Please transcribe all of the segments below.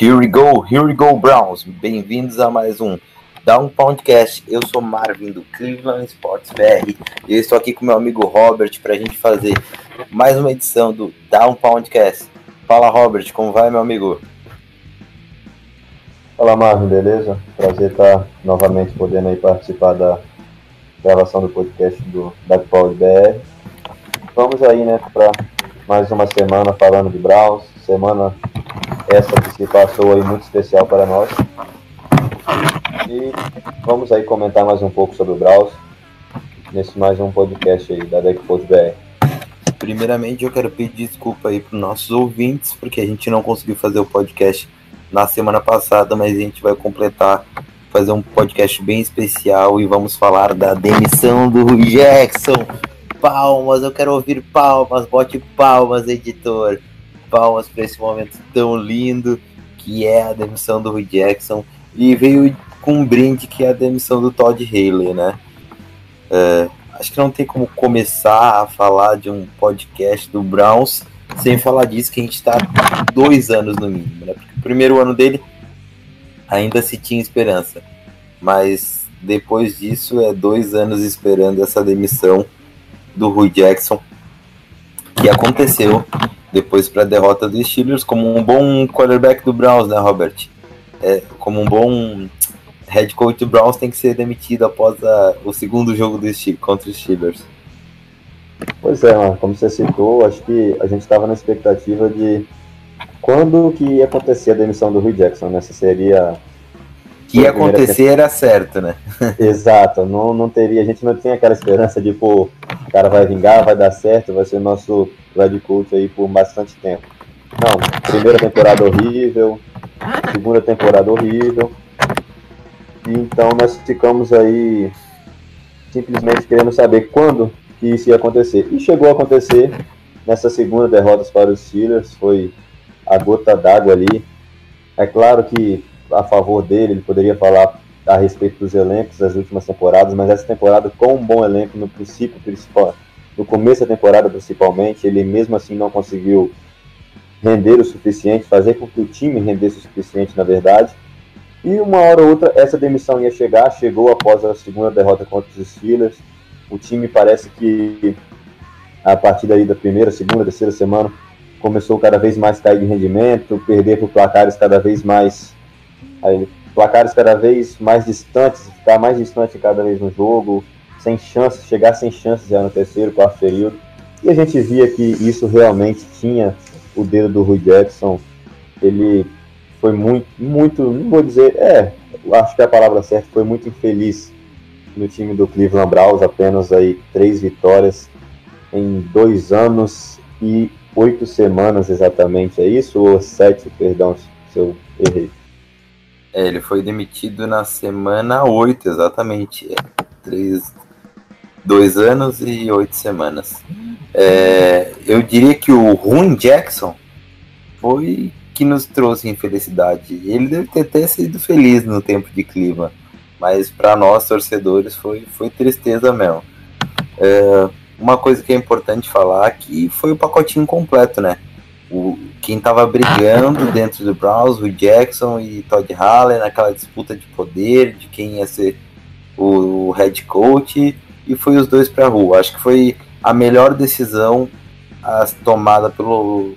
Here we go, here we go, Browns. Bem-vindos a mais um Down Podcast. Eu sou Marvin do Cleveland Sports BR e eu estou aqui com meu amigo Robert para a gente fazer mais uma edição do Down Podcast. Fala, Robert, como vai, meu amigo? Fala Marvin, beleza? Prazer estar novamente podendo aí participar da gravação do podcast do Dagpod BR. Vamos aí, né, para mais uma semana falando de Browns, semana essa que se passou aí muito especial para nós. E vamos aí comentar mais um pouco sobre o Browns nesse mais um podcast aí da Dagpod BR. Primeiramente, eu quero pedir desculpa aí para os nossos ouvintes, porque a gente não conseguiu fazer o podcast na semana passada, mas a gente vai completar, fazer um podcast bem especial e vamos falar da demissão do Jackson. Palmas, eu quero ouvir palmas, bote palmas, editor. Palmas para esse momento tão lindo que é a demissão do Rui Jackson. E veio com um brinde que é a demissão do Todd Haley, né? É, acho que não tem como começar a falar de um podcast do Browns sem falar disso, que a gente está dois anos no mínimo, né? Porque o primeiro ano dele ainda se tinha esperança, mas depois disso é dois anos esperando essa demissão do Rui Jackson, que aconteceu depois para a derrota dos Steelers, como um bom quarterback do Browns, né, Robert? É, como um bom head coach do Browns tem que ser demitido após a- o segundo jogo do Steelers, contra os Steelers. Pois é, mano, como você citou, acho que a gente estava na expectativa de quando que ia acontecer a demissão do Rui Jackson, né? Se seria que ia acontecer era certo, né? exato, não, não teria, a gente não tinha aquela esperança de, pô, o cara vai vingar, vai dar certo, vai ser nosso head coach aí por bastante tempo. Não, primeira temporada horrível, segunda temporada horrível, e então nós ficamos aí simplesmente querendo saber quando que isso ia acontecer. E chegou a acontecer nessa segunda derrota para os Steelers, foi a gota d'água ali. É claro que a favor dele, ele poderia falar a respeito dos elencos das últimas temporadas, mas essa temporada com um bom elenco no princípio principal, no começo da temporada principalmente, ele mesmo assim não conseguiu render o suficiente, fazer com que o time rendesse o suficiente, na verdade. E uma hora ou outra essa demissão ia chegar, chegou após a segunda derrota contra os Steelers. O time parece que a partir daí da primeira, segunda, terceira semana começou cada vez mais cair de rendimento, perder por placares cada vez mais aí, placares cada vez mais distantes, ficar mais distante cada vez no jogo, sem chances, chegar sem chances já no terceiro, quarto período. E a gente via que isso realmente tinha o dedo do Rui Jackson. Ele foi muito, muito, não vou dizer, é, acho que a palavra certa foi muito infeliz no time do Cleveland Browns, apenas aí três vitórias em dois anos e oito semanas exatamente, é isso? Ou sete, perdão, se eu errei. É, ele foi demitido na semana 8, exatamente. É, três, dois anos e oito semanas. É, eu diria que o Rui Jackson foi que nos trouxe infelicidade. Ele deve ter até sido feliz no tempo de clima, mas para nós torcedores foi, foi tristeza mesmo. É, uma coisa que é importante falar que foi o pacotinho completo, né? O, quem tava brigando dentro do Browns, o Jackson e Todd Hallen, naquela disputa de poder, de quem ia ser o, o head coach, e foi os dois pra rua. Acho que foi a melhor decisão a, tomada pelo,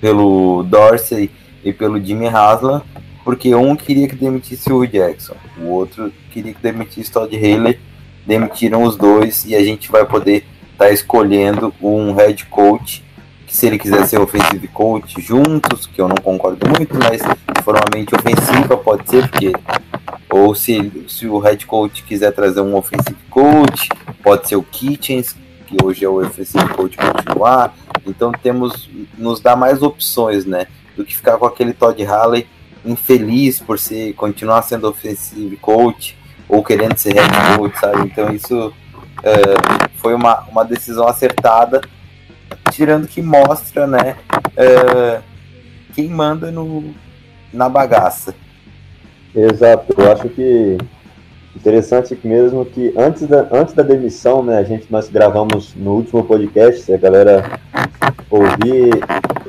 pelo Dorsey e pelo Jimmy Haslam, porque um queria que demitisse o Jackson, o outro queria que demitisse Todd Haley, demitiram os dois e a gente vai poder estar tá escolhendo um head coach que se ele quiser ser offensive coach juntos, que eu não concordo muito, mas se for uma mente ofensiva pode ser, porque Ou se, se o head coach quiser trazer um offensive coach, pode ser o Kitchens, que hoje é o offensive coach continuar. Então temos, nos dá mais opções, né? Do que ficar com aquele Todd Halley infeliz por ser, continuar sendo offensive coach ou querendo ser head coach, sabe? Então isso é, foi uma, uma decisão acertada, tirando que mostra, né, é, quem manda no, na bagaça. Exato, eu acho que interessante mesmo que antes da, antes da demissão, né, a gente nós gravamos no último podcast, se a galera ouvir,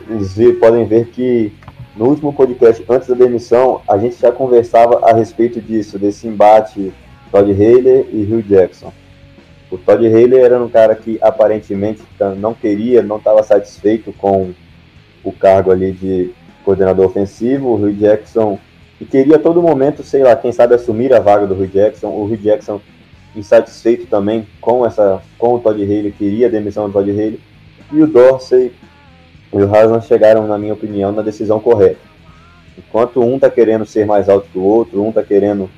eles podem ver que no último podcast, antes da demissão, a gente já conversava a respeito disso, desse embate Todd Haley e Hugh Jackson. O Todd Haley era um cara que aparentemente não queria, não estava satisfeito com o cargo ali de coordenador ofensivo. O Hugh Jackson e queria a todo momento, sei lá, quem sabe assumir a vaga do Hugh Jackson. O Hugh Jackson insatisfeito também com essa, com o Todd Haley, queria a demissão do Todd Haley. E o Dorsey e o Haslam chegaram, na minha opinião, na decisão correta. Enquanto um está querendo ser mais alto que o outro, um está querendo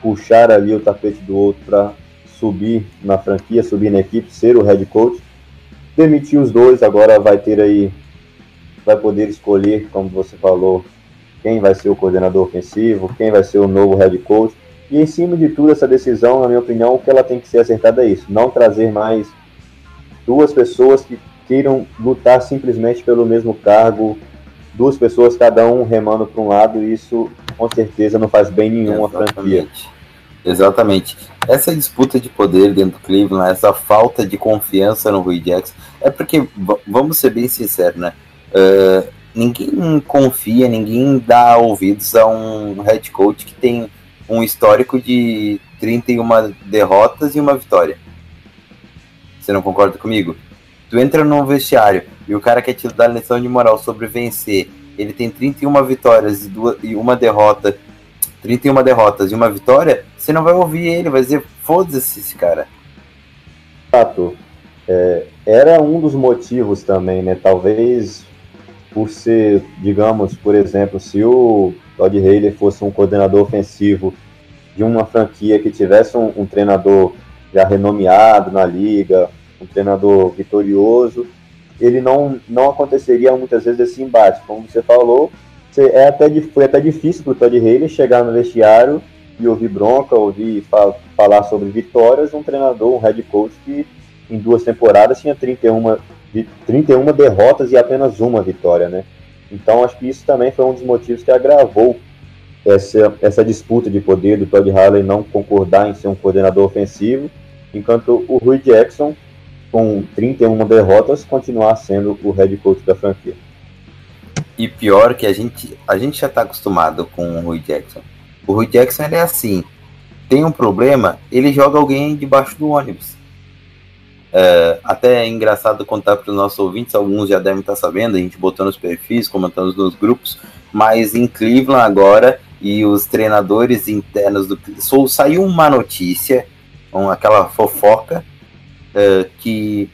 puxar ali o tapete do outro para subir na franquia, subir na equipe, ser o head coach. Demitir os dois, agora vai ter aí, vai poder escolher, como você falou, quem vai ser o coordenador ofensivo, quem vai ser o novo head coach. E em cima de tudo, essa decisão, na minha opinião, o que ela tem que ser acertada é isso: não trazer mais duas pessoas que queiram lutar simplesmente pelo mesmo cargo, duas pessoas, cada um remando para um lado, isso com certeza não faz bem nenhum à franquia. Exatamente. Essa disputa de poder dentro do Cleveland, essa falta de confiança no Rui Jackson, é porque, vamos ser bem sinceros, né? Uh, ninguém confia, ninguém dá ouvidos a um head coach que tem um histórico de 31 derrotas e uma vitória. Você não concorda comigo? Tu entra num vestiário e o cara quer te dar lição de moral sobre vencer. Ele tem 31 vitórias e, duas, e uma derrota 31 derrotas e uma vitória, você não vai ouvir ele, vai dizer, foda-se esse cara. Fato. É, era um dos motivos também, né? Talvez por ser, digamos, por exemplo, se o Todd Haley fosse um coordenador ofensivo de uma franquia que tivesse um, um treinador já renomeado na liga, um treinador vitorioso, ele não, não aconteceria muitas vezes esse embate. Como você falou, é até, foi até difícil para o Todd Haley chegar no vestiário e ouvir bronca, ouvir fa falar sobre vitórias, um treinador, um head coach que em duas temporadas tinha 31, 31 derrotas e apenas uma vitória, né? Então acho que isso também foi um dos motivos que agravou essa, essa disputa de poder do Todd Haley não concordar em ser um coordenador ofensivo, enquanto o Rui Jackson, com 31 derrotas, continuar sendo o head coach da franquia. E pior que a gente, a gente já tá acostumado com o Rui Jackson. O Rui Jackson é assim. Tem um problema, ele joga alguém debaixo do ônibus. É, até é engraçado contar para os nossos ouvintes, alguns já devem estar sabendo, a gente botou nos perfis, comentando nos grupos, mas em Cleveland agora, e os treinadores internos do Sul, saiu uma notícia, um, aquela fofoca, é, que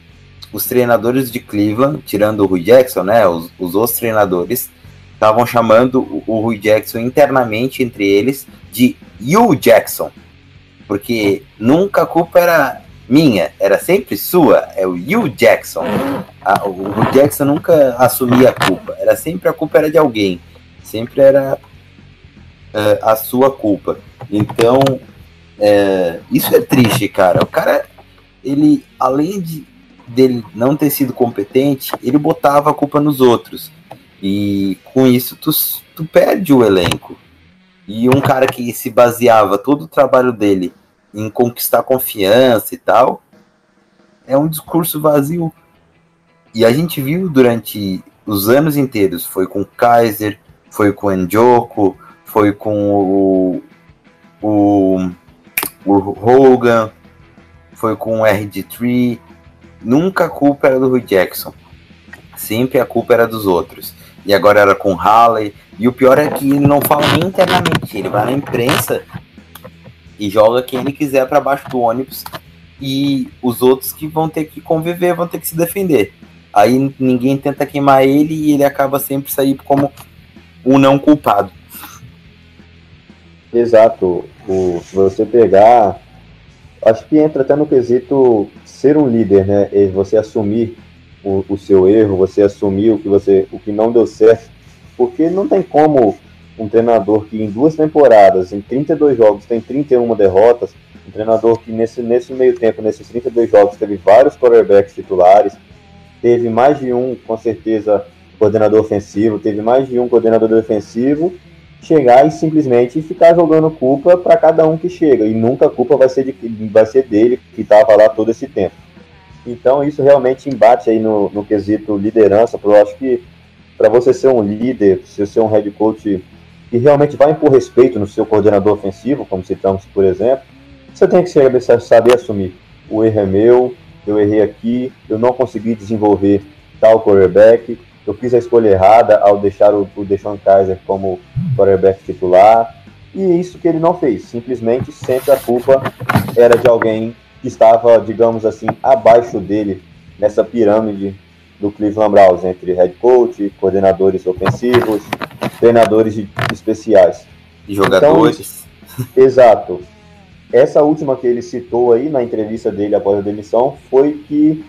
os treinadores de Cleveland, tirando o Rui Jackson, né, os, os outros treinadores, estavam chamando o, o Rui Jackson internamente entre eles de Hugh Jackson, porque nunca a culpa era minha, era sempre sua, é o Hugh Jackson. A, o Jackson nunca assumia a culpa, era sempre a culpa era de alguém, sempre era uh, a sua culpa. Então, é, isso é triste, cara. O cara, ele, além de, dele não ter sido competente, ele botava a culpa nos outros. E com isso tu, tu perde o elenco. E um cara que se baseava todo o trabalho dele em conquistar confiança e tal, é um discurso vazio. E a gente viu durante os anos inteiros, foi com Kaiser, foi com o Njoku, foi com o, o, o Hogan, foi com o RG3, Nunca a culpa era do Rui Jackson. Sempre a culpa era dos outros. E agora era com Halley. E o pior é que ele não fala nem internamente. Ele vai na imprensa e joga quem ele quiser para baixo do ônibus. E os outros que vão ter que conviver, vão ter que se defender. Aí ninguém tenta queimar ele e ele acaba sempre saindo como o não culpado. Exato. O, se você pegar. Acho que entra até no quesito ser um líder, né? E você assumir o, o, seu erro, você assumir o que, você, o que não deu certo. Porque não tem como um treinador que em duas temporadas, em 32 jogos, tem 31 derrotas, um treinador que nesse, nesse meio tempo, nesses 32 jogos, teve vários quarterbacks titulares, teve mais de um, com certeza, coordenador ofensivo, teve mais de um coordenador defensivo, chegar e simplesmente ficar jogando culpa para cada um que chega. E nunca a culpa vai ser, de, vai ser dele, que estava lá todo esse tempo. Então isso realmente embate aí no, no quesito liderança, porque eu acho que para você ser um líder, você ser um head coach que realmente vai impor respeito no seu coordenador ofensivo, como citamos, por exemplo, você tem que saber, assumir. O erro é meu, eu errei aqui, eu não consegui desenvolver tal quarterback, eu fiz a escolha errada ao deixar o, o Deshaun Kaiser como quarterback titular, e é isso que ele não fez. Simplesmente sempre a culpa era de alguém que estava, digamos assim, abaixo dele nessa pirâmide do Cleveland Browns, entre head coach, coordenadores ofensivos, treinadores especiais. E jogadores. Então, exato. Essa última que ele citou aí na entrevista dele após a demissão foi que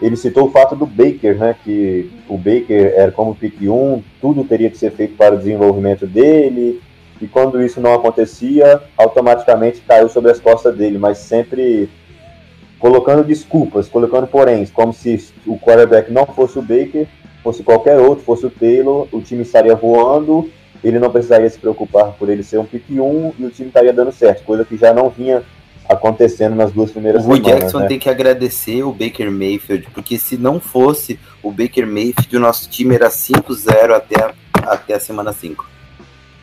ele citou o fato do Baker, né? Que o Baker era como pick 1, tudo teria que ser feito para o desenvolvimento dele, e quando isso não acontecia, automaticamente caiu sobre as costas dele, mas sempre colocando desculpas, colocando porém, como se o quarterback não fosse o Baker, fosse qualquer outro, fosse o Taylor, o time estaria voando, ele não precisaria se preocupar por ele ser um pick 1 e o time estaria dando certo, coisa que já não vinha acontecendo nas duas primeiras o semanas. O Jackson né? tem que agradecer o Baker Mayfield, porque se não fosse o Baker Mayfield, o nosso time era 5-0 até, a, até a semana 5.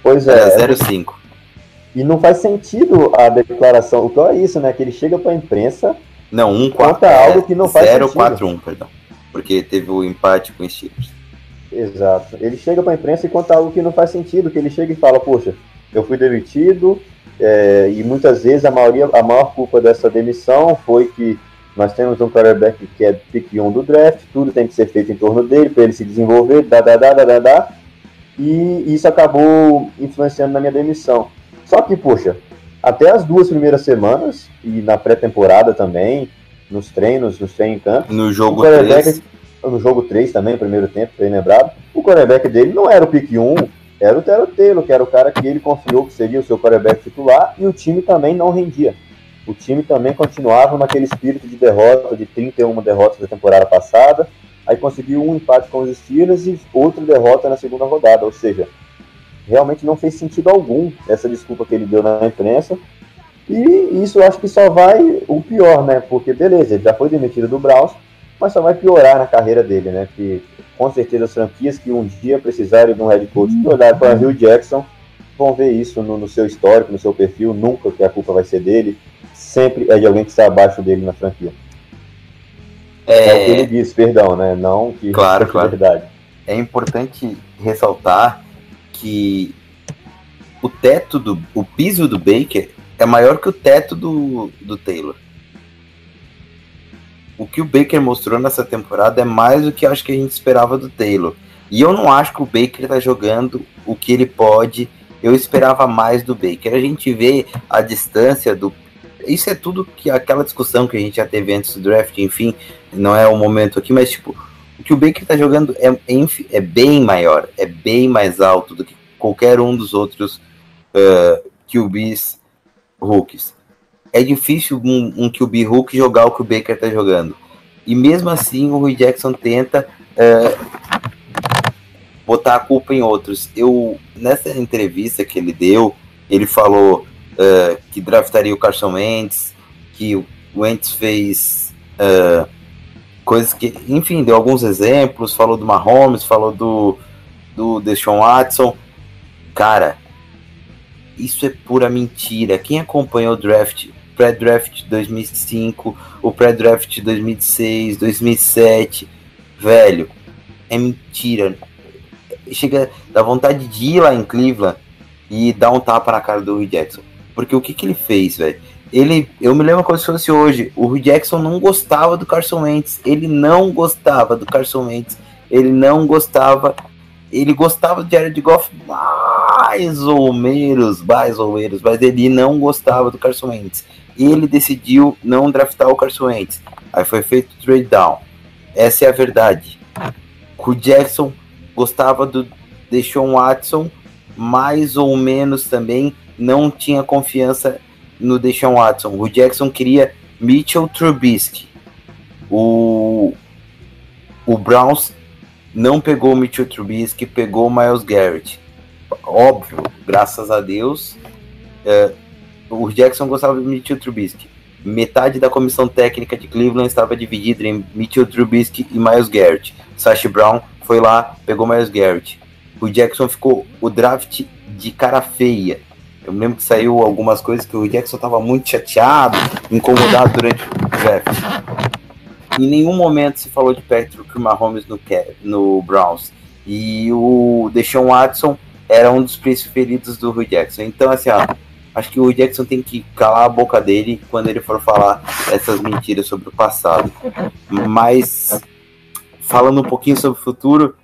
Pois é. Era 0-5. E não faz sentido a declaração. O que é isso, né? Que ele chega para a imprensa. Não, um conta é, algo que não faz 0, sentido. 0-4-1, perdão. Porque teve o empate com os Steelers. Exato. Ele chega para a imprensa e conta algo que não faz sentido. Que ele chega e fala: Poxa, eu fui demitido, é, e muitas vezes a maioria, a maior culpa dessa demissão foi que nós temos um quarterback que é pick 1 do draft, tudo tem que ser feito em torno dele para ele se desenvolver, da, da, da, da, da, e isso acabou influenciando na minha demissão. Só que, poxa, até as duas primeiras semanas, e na pré-temporada também, nos treinos, nos training camp, no jogo 3. No jogo 3 também, primeiro tempo, bem lembrado, o quarterback dele não era o pick 1, era o Tero Taylor, que era o cara que ele confiou que seria o seu quarterback titular, e o time também não rendia. O time também continuava naquele espírito de derrota, de 31 derrotas da temporada passada, aí conseguiu um empate com os Steelers e outra derrota na segunda rodada, ou seja, realmente não fez sentido algum essa desculpa que ele deu na imprensa, e isso eu acho que só vai o pior, né? Porque beleza, ele já foi demitido do Browns, mas só vai piorar na carreira dele, né? Que com certeza as franquias que um dia precisarem de um head coach que olhar para Rio Jackson vão ver isso no, no, seu histórico, no seu perfil, nunca que a culpa vai ser dele, sempre é de alguém que está abaixo dele na franquia. É, é o que ele diz, perdão, né? Não que claro, claro. verdade. É importante ressaltar que o teto do o piso do Baker é maior que o teto do, do Taylor o que o Baker mostrou nessa temporada é mais do que acho que a gente esperava do Taylor. E eu não acho que o Baker tá jogando o que ele pode. Eu esperava mais do Baker. A gente vê a distância do. Isso é tudo que aquela discussão que a gente já teve antes do draft, enfim, não é o momento aqui, mas tipo, o que o Baker tá jogando é, é bem maior, é bem mais alto do que qualquer um dos outros uh, QBs rookies é difícil um, um QB Hulk jogar o que o Baker tá jogando. E mesmo assim o Rui Jackson tenta é, botar a culpa em outros. Eu nessa entrevista que ele deu, ele falou é, que draftaria o Carson Wentz, que o Wentz fez é, coisas que, enfim, deu alguns exemplos, falou do Mahomes, falou do do Deshaun Watson. Cara, isso é pura mentira. Quem acompanhou o draft pré-draft 2005, o pré-draft 2006, 2007. Velho, é mentira. Chega da vontade de ir lá em Cleveland e dar um tapa na cara do Rui Jackson. Porque o que, que ele fez, velho? Ele, eu me lembro como se fosse hoje. O Rui Jackson não gostava do Carson Wentz. Ele não gostava do Carson Wentz. Ele não gostava. Ele gostava do Jared Goff mais ou menos, mais ou menos, mas ele não gostava do Carson Wentz. Ele decidiu não draftar o Carson Wentz. Aí foi feito trade down. Essa é a verdade. O Jackson gostava do Deshaun Watson, mais ou menos também não tinha confiança no Deshaun Watson. O Jackson queria Mitchell Trubisky. O, o Browns não pegou o Mitchell Trubisky, pegou o Miles Garrett. Óbvio, graças a Deus. É, o Jackson gostava de Mitchell Trubisky. Metade da comissão técnica de Cleveland estava dividida em Mitchell Trubisky e Miles Garrett. Sash Brown foi lá, pegou Miles Garrett. O Jackson ficou o draft de cara feia. Eu lembro que saiu algumas coisas que o Jackson estava muito chateado, incomodado durante o draft. Em nenhum momento se falou de Patrick Mahomes no, no Browns. E o Deshaun Watson era um dos preferidos do Hugh Jackson. Então, assim, ó, acho que o Jackson tem que calar a boca dele quando ele for falar essas mentiras sobre o passado. Mas, falando um pouquinho sobre o futuro,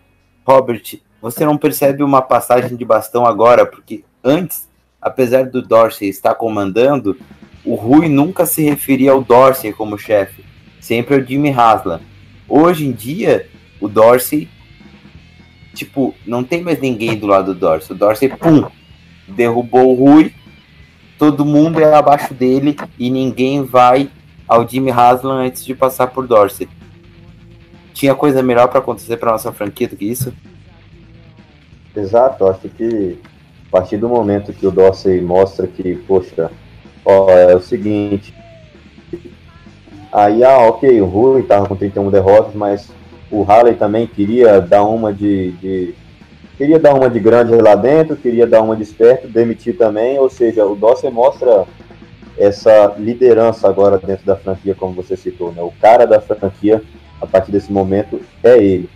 Robert, você não percebe uma passagem de bastão agora, porque antes, apesar do Dorsey estar comandando, o Rui nunca se referia ao Dorsey como chefe sempre é o Jimmy Haslam. Hoje em dia, o Dorsey, tipo, não tem mais ninguém do lado do Dorsey. O Dorsey, pum, derrubou o Rui, todo mundo é abaixo dele e ninguém vai ao Jimmy Haslam antes de passar por Dorsey. Tinha coisa melhor para acontecer para nossa franquia do que isso? Exato, acho que a partir do momento que o Dorsey mostra que, poxa, ó, é o seguinte, Aí, ah, ok, o Rui estava com 31 derrotas, mas o Halley também queria dar uma de, de, queria dar uma de grande lá dentro, queria dar uma de esperto, demitir também, ou seja, o Dawson mostra essa liderança agora dentro da franquia, como você citou, né? O cara da franquia, a partir desse momento, é ele.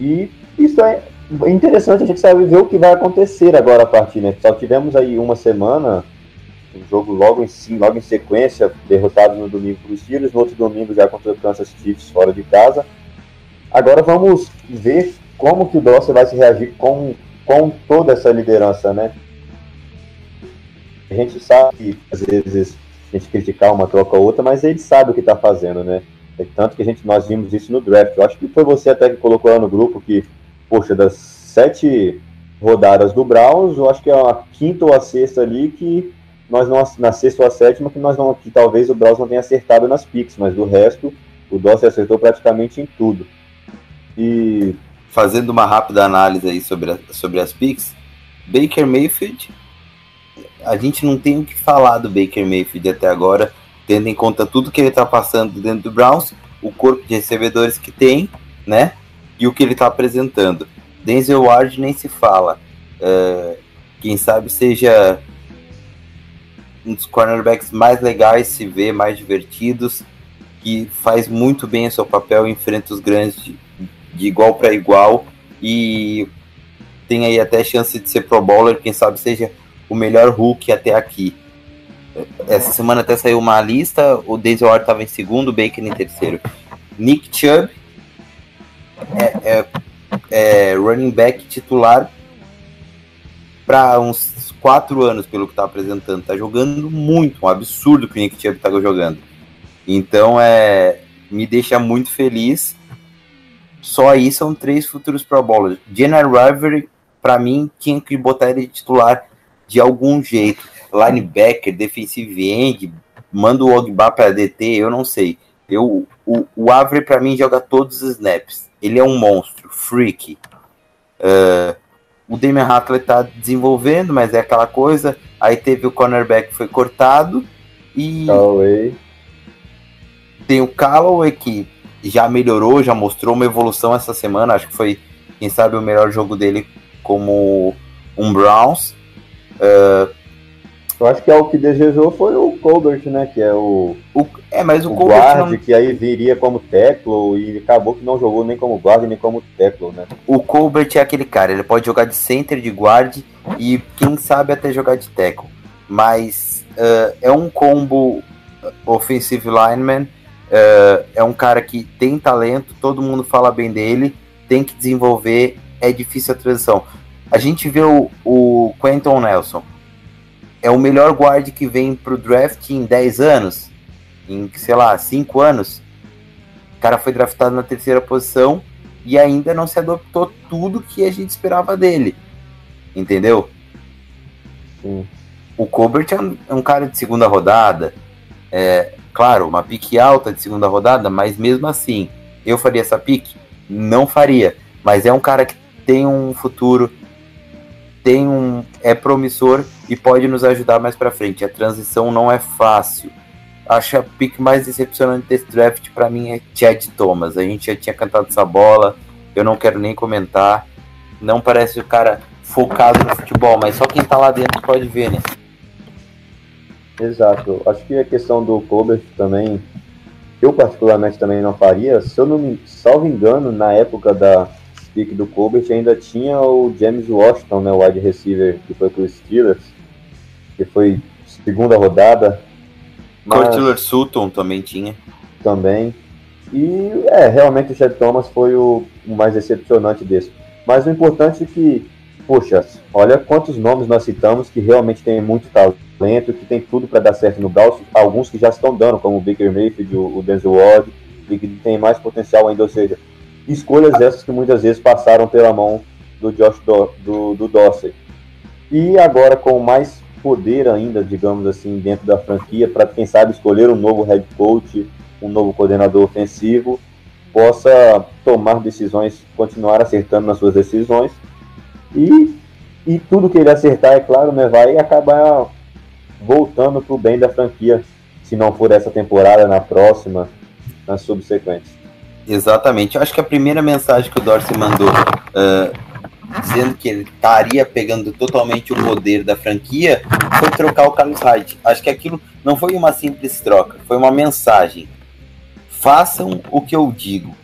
E isso é interessante, a gente sabe ver o que vai acontecer agora a partir, né? Só tivemos aí uma semana um jogo logo em, logo em sequência, derrotado no domingo para os Steelers, no outro domingo já contra o Kansas Chiefs fora de casa. Agora vamos ver como que o Dawson vai se reagir com, com toda essa liderança, né? A gente sabe que às vezes a gente criticar uma troca ou outra, mas ele sabe o que está fazendo, né? É tanto que a gente, nós vimos isso no draft. Eu acho que foi você até que colocou lá no grupo que, poxa, das sete rodadas do Browns, eu acho que é a quinta ou a sexta ali que nós não, na sexta ou a sétima, que nós não, que talvez o Bros não tenha acertado nas picks, mas do resto, o Dossi acertou praticamente em tudo. E fazendo uma rápida análise aí sobre, a, sobre as picks, Baker Mayfield, a gente não tem o que falar do Baker Mayfield até agora, tendo em conta tudo que ele está passando dentro do Browns, o corpo de recebedores que tem, né? E o que ele está apresentando. Denzel Ward nem se fala. Uh, quem sabe seja um dos cornerbacks mais legais se vê, mais divertidos, que faz muito bem o seu papel, enfrenta os grandes de, de igual para igual e tem aí até chance de ser pro bowler, quem sabe seja o melhor Hulk até aqui. Essa semana até saiu uma lista, o Denzel Ward estava em segundo, Baker em terceiro. Nick Chubb é, é, é running back titular para uns quatro anos pelo que tá apresentando. Tá jogando muito, um absurdo que o Nick Chubb tá jogando. Então é me deixa muito feliz. Só aí são três futuros Pro Bowlers. Jenner Rivalry, para mim, tinha que botar ele de titular de algum jeito. Linebacker, defensive end, manda o Ogba para DT, eu não sei. Eu, o, o Avery, para mim, joga todos os snaps. Ele é um monstro, freak. Uh, o Damian Hatley tá desenvolvendo, mas é aquela coisa. Aí teve o cornerback que foi cortado. E Callaway. tem o Callaway que já melhorou, já mostrou uma evolução essa semana. Acho que foi, quem sabe, o melhor jogo dele como um Browns. Uh, eu acho que é o que desejou foi o Colbert, né? Que é o. o é, mas o, o Colbert. Guard, não... que aí viria como tackle e acabou que não jogou nem como guard nem como tackle, né? O Colbert é aquele cara, ele pode jogar de center, de guard e quem sabe até jogar de tackle. Mas uh, é um combo offensive lineman. Uh, é um cara que tem talento, todo mundo fala bem dele, tem que desenvolver, é difícil a transição. A gente vê o, o Quentin Nelson. É o melhor guard que vem pro draft em 10 anos, em, sei lá, 5 anos. O cara foi draftado na terceira posição e ainda não se adoptou tudo que a gente esperava dele. Entendeu? Sim. O Colbert é um, é um cara de segunda rodada. É, claro, uma pique alta de segunda rodada, mas mesmo assim, eu faria essa pique? Não faria. Mas é um cara que tem um futuro, tem um é promissor e pode nos ajudar mais para frente. A transição não é fácil. Acho a pick mais decepcionante desse draft para mim é Chad Thomas. A gente já tinha cantado essa bola, eu não quero nem comentar. Não parece o cara focado no futebol, mas só quem tá lá dentro pode ver, né? Exato. Acho que a questão do Colbert também, eu particularmente também não faria. Se eu não me salvo engano, na época da pick do Colbert ainda tinha o James Washington, né, o wide receiver que foi pro Steelers, que foi segunda rodada. Mas Curtler Sutton também tinha. também. E é, realmente o Chad Thomas foi o, mais decepcionante desse. Mas o importante é que, poxa, olha quantos nomes nós citamos que realmente tem muito talento, que tem tudo para dar certo no Browns, alguns que já estão dando, como o Baker Mayfield, o, o Denzel Ward, e que tem mais potencial ainda, ou seja, escolhas essas que muitas vezes passaram pela mão do Josh Do, do, do. E agora com mais poder ainda, digamos assim, dentro da franquia, para quem sabe escolher um novo head coach, um novo coordenador ofensivo, possa tomar decisões, continuar acertando nas suas decisões e, e tudo que ele acertar, é claro, né, vai acabar voltando para o bem da franquia, se não for essa temporada, na próxima, nas subsequentes. Exatamente. Eu acho que a primeira mensagem que o Dorsey mandou, ah, dizendo que ele estaria pegando totalmente o poder da franquia, foi trocar o Carlos Hyde. Acho que aquilo não foi uma simples troca, foi uma mensagem. Façam o que eu digo.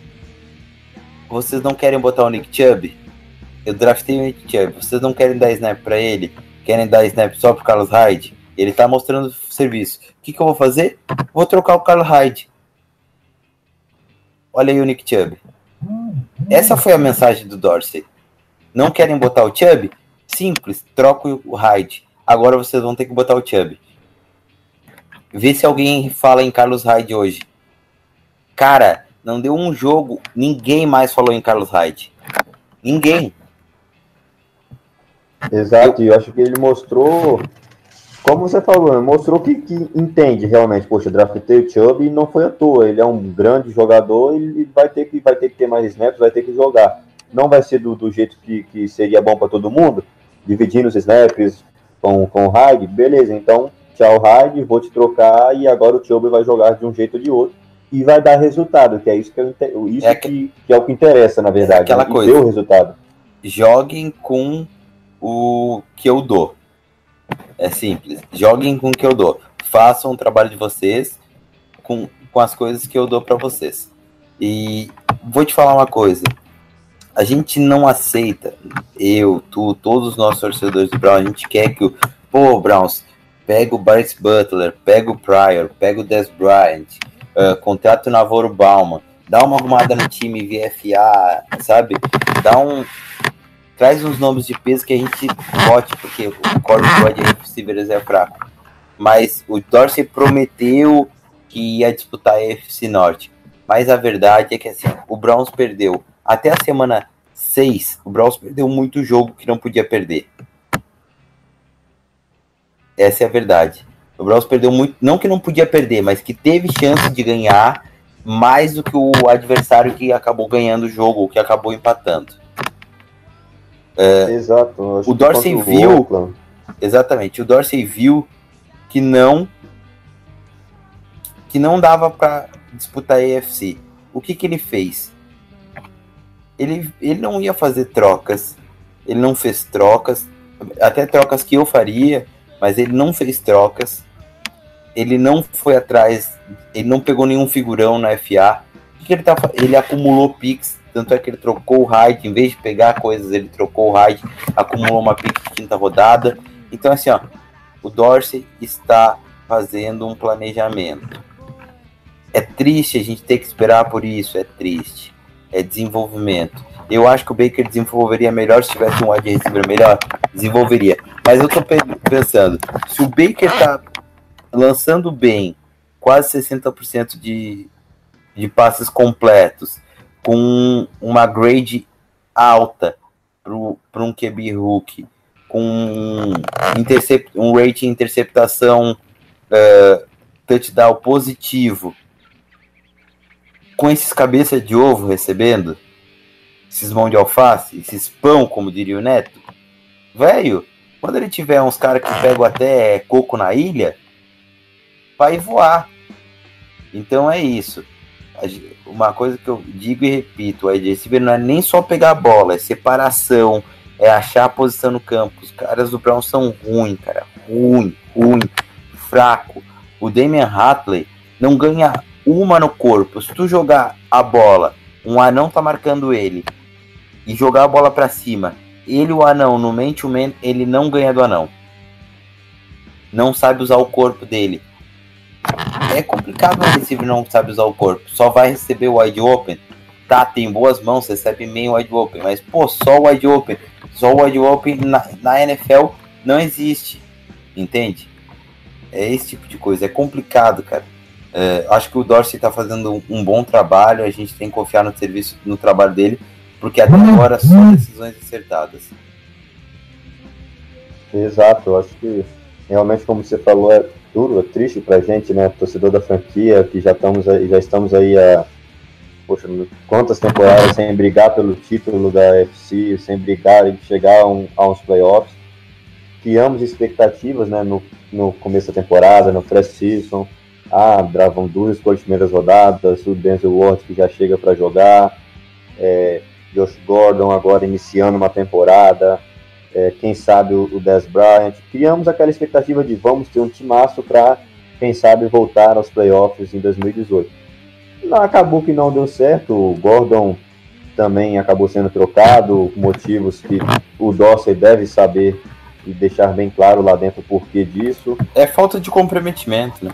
Vocês não querem botar o Nick Chubb? Eu draftei o Nick Chubb. Vocês não querem dar snap pra ele? Querem dar snap só pro Carlos Hyde? Ele tá mostrando serviço. O que, que eu vou fazer? Vou trocar o Carlos Hyde. Olha aí o Nick Chubb. Essa foi a mensagem do Dorsey. Não querem botar o Chubb? Simples, troca o Hyde. Agora vocês vão ter que botar o Chubb. Vê se alguém fala em Carlos Hyde hoje. Cara, não deu um jogo, ninguém mais falou em Carlos Hyde. Ninguém. Exato, e eu acho que ele mostrou, como você falou, né, mostrou que, que entende realmente, poxa, draftei o Chubb e não foi à toa, ele é um grande jogador, ele vai ter que, vai ter que ter mais snaps, vai ter que jogar. Não vai ser do, do jeito que, que seria bom para todo mundo, dividindo os snaps com, com o Hyde, beleza, então tchau Hyde, vou te trocar e agora o Chubb vai jogar de um jeito ou de outro e vai dar resultado, que é isso que, eu, isso É que, que é o que interessa, na verdade, aquela né, e coisa. deu resultado. Joguem com o que eu dou. É simples. Joguem com o que eu dou. Façam o trabalho de vocês com, com as coisas que eu dou para vocês. E vou te falar uma coisa. A gente não aceita, eu, tu, todos os nossos torcedores do Brown, a gente quer que o. Pô, Browns, pega o Bryce Butler, pega o Pryor, pega o Des Bryant, ah, contrata o Navarro Bauman, dá uma arrumada no time VFA, sabe? Dá um. Traz uns nomes de peso que a gente bote, porque o corpo de receivers é fraco. Mas o Dorsey prometeu que ia disputar a FC Norte. Mas a verdade é que assim, o Browns perdeu. Até a semana 6, o Browns perdeu muito jogo que não podia perder. Essa é a verdade. O Browns perdeu muito, não que não podia perder, mas que teve chance de ganhar mais do que o adversário que acabou ganhando o jogo, que acabou empatando. Exato. eu acho o Dorsey viu- Oakland, Exatamente. O Dorsey viu que não que não dava para disputar a AFC. O que que ele fez? Ele, ele não ia fazer trocas. Ele não fez trocas, até trocas que eu faria, mas ele não fez trocas. Ele não foi atrás, ele não pegou nenhum figurão na FA. O que, que ele tá Ele acumulou picks, tanto é que ele trocou o Hyde, em vez de pegar coisas, ele trocou o Hyde, acumulou uma pick de quinta rodada. Então, assim, ó, o Dorsey está fazendo um planejamento. É triste a gente ter que esperar por isso, é triste. É desenvolvimento. Eu acho que o Baker desenvolveria melhor se tivesse um wide receiver melhor. Desenvolveria. Mas eu tô pe- pensando, se o Baker tá lançando bem, quase 60% de, de passes completos, com uma grade alta para um QB Hulk, com um, intercept, um rate interceptação eh, touchdown positivo, com esses cabeças de ovo recebendo, esses mão de alface, esses pão, como diria o Neto, velho, quando ele tiver uns caras que pegam até coco na ilha, vai voar. Então é isso. A Uma coisa que eu digo e repito, o wide receiver não é nem só pegar a bola, é separação, é achar a posição no campo. Os caras do Brown são ruins, cara. Ruim, ruim, fraco. O Damian Hatley não ganha uma no corpo. Se tu jogar a bola, um anão tá marcando ele, e jogar a bola pra cima, ele o anão no to man, ele não ganha do anão. Não sabe usar o corpo dele. É complicado o receiver não sabe usar o corpo. Só vai receber o wide open. Tá, tem boas mãos, recebe meio wide open. Mas, pô, só o wide open. Só o wide open na, na NFL não existe. Entende? É esse tipo de coisa. É complicado, cara. É, acho que o Dorsey tá fazendo um, um bom trabalho. A gente tem que confiar no serviço, no trabalho dele. Porque até agora só decisões acertadas. Exato, eu acho que realmente, como você falou, é duro, é triste pra gente, né? Torcedor da franquia, que já estamos aí, já estamos aí há poxa, quantas temporadas sem brigar pelo título da UFC, sem brigar e chegar a, um, a uns playoffs. Criamos expectativas né, no, no começo da temporada, no pré-season. Ah, dravam duas de primeiras rodadas, o Denzel Ward que já chega para jogar, é, Josh Gordon agora iniciando uma temporada, é, quem sabe o, o Dez Bryant. Criamos aquela expectativa de vamos ter um timaço para, quem sabe, voltar aos playoffs em 2018. Não, acabou que não deu certo, o Gordon também acabou sendo trocado, motivos que o Dorsey deve saber e deixar bem claro lá dentro o porquê disso. É falta de comprometimento, né?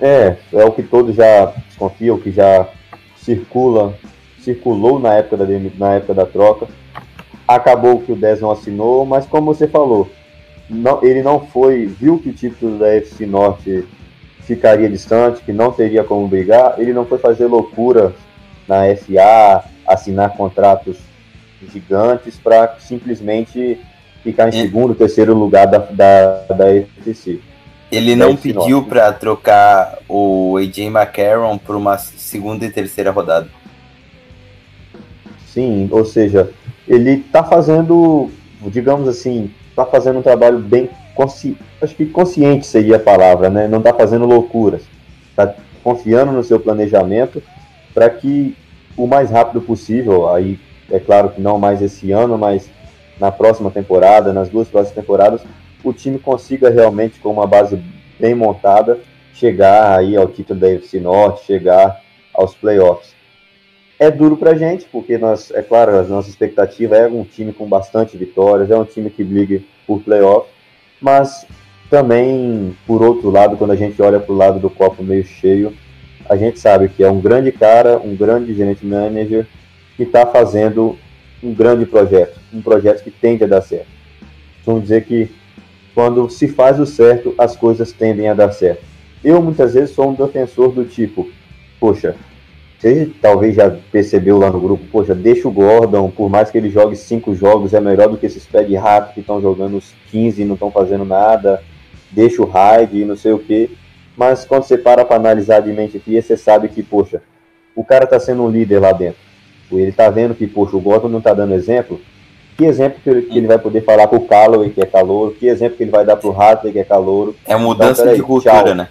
É, é o que todos já desconfiam, que já circula, circulou na época da, na época da troca. Acabou que o 10 não assinou, mas como você falou, não, ele não foi, viu que o título da FC Norte ficaria distante, que não teria como brigar, ele não foi fazer loucura na FA, assinar contratos gigantes para simplesmente ficar em É. segundo, terceiro lugar da, da, da FC. Ele não pediu pra trocar o AJ McCarron por uma segunda e terceira rodada. Sim, ou seja, ele está fazendo, digamos assim, está fazendo um trabalho bem consci... acho que consciente seria a palavra, né? Não está fazendo loucuras. Está confiando no seu planejamento para que o mais rápido possível, aí é claro que não mais esse ano, mas na próxima temporada, nas duas próximas temporadas, o time consiga realmente com uma base bem montada chegar aí ao título da UFC Norte, chegar aos playoffs é duro pra gente, porque nós, é claro, a nossa expectativa é um time com bastante vitórias, é um time que brigue por playoff, mas também, por outro lado, quando a gente olha pro lado do copo meio cheio, a gente sabe que é um grande cara, um grande gerente manager, que está fazendo um grande projeto, um projeto que tende a dar certo. Vamos dizer que quando se faz o certo, as coisas tendem a dar certo. Eu, muitas vezes, sou um defensor do tipo, poxa, você talvez já percebeu lá no grupo, poxa, deixa o Gordon, por mais que ele jogue cinco jogos, é melhor do que esses pé de rato que estão jogando os 15 e não estão fazendo nada, deixa o Hyde e não sei o que. Mas quando você para para analisar de mente fria, você sabe que, poxa, o cara tá sendo um líder lá dentro. Ele tá vendo que, poxa, o Gordon não tá dando exemplo. Que exemplo que ele, que ele vai poder falar com o Calloway, que é calouro? Que exemplo que ele vai dar pro Hartley, que é calouro? É mudança Então, peraí, de cultura, tchau. né?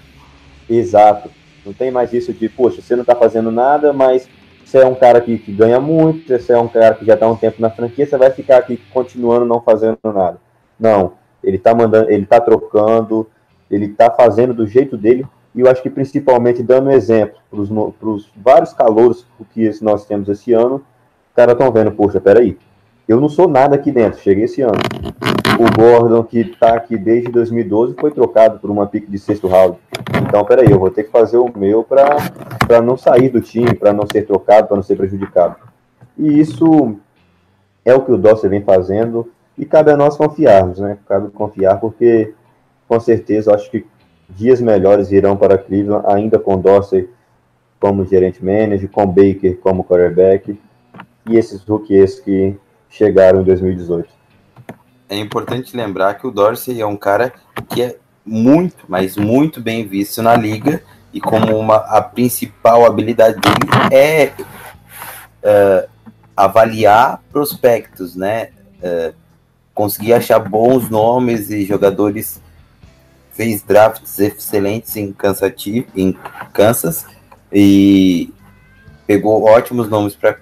Exato. Não tem mais isso de, poxa, você não tá fazendo nada, mas você é um cara que, que ganha muito, você é um cara que já tá há um tempo na franquia, você vai ficar aqui continuando não fazendo nada. Não, ele tá mandando, ele tá trocando, ele tá fazendo do jeito dele, e eu acho que principalmente dando exemplo para os vários calouros que nós temos esse ano, os caras estão vendo, poxa, peraí, eu não sou nada aqui dentro, cheguei esse ano. O Gordon, que tá aqui desde 2012, foi trocado por uma pique de sexto round. Então, peraí, eu vou ter que fazer o meu para não sair do time, para não ser trocado, para não ser prejudicado. E isso é o que o Dorsey vem fazendo E cabe a nós confiarmos, né? Cabe confiar porque, com certeza, acho que dias melhores virão para Cleveland, ainda com Dorsey como gerente manager, com Baker como quarterback e esses rookies que chegaram em 2018. É importante lembrar que o Dorsey é um cara que é muito, mas muito bem visto na liga e como uma, a principal habilidade dele é uh, avaliar prospectos, né? Uh, conseguir achar bons nomes e jogadores fez drafts excelentes em Kansas, em Kansas e pegou ótimos nomes para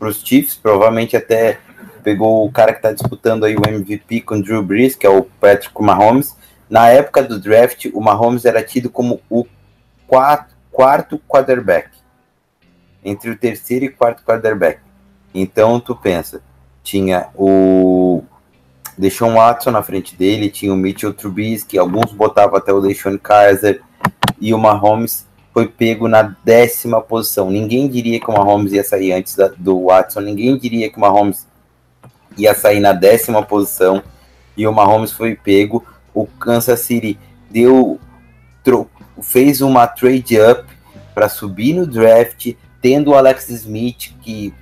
os Chiefs, provavelmente até pegou o cara que está disputando aí o MVP com o Drew Brees, que é o Patrick Mahomes. Na época do draft, o Mahomes era tido como o quarto, quarto quarterback, entre o terceiro e quarto quarterback. Então tu pensa, tinha o Deshaun Watson na frente dele, tinha o Mitchell Trubisky, alguns botavam até o Deshaun Kaiser, e o Mahomes foi pego na décima posição. Ninguém diria que o Mahomes ia sair antes da, do Watson, ninguém diria que o Mahomes ia sair na décima posição, e o Mahomes foi pego. O Kansas City deu fez uma trade up para subir no draft, tendo o Alex Smith, que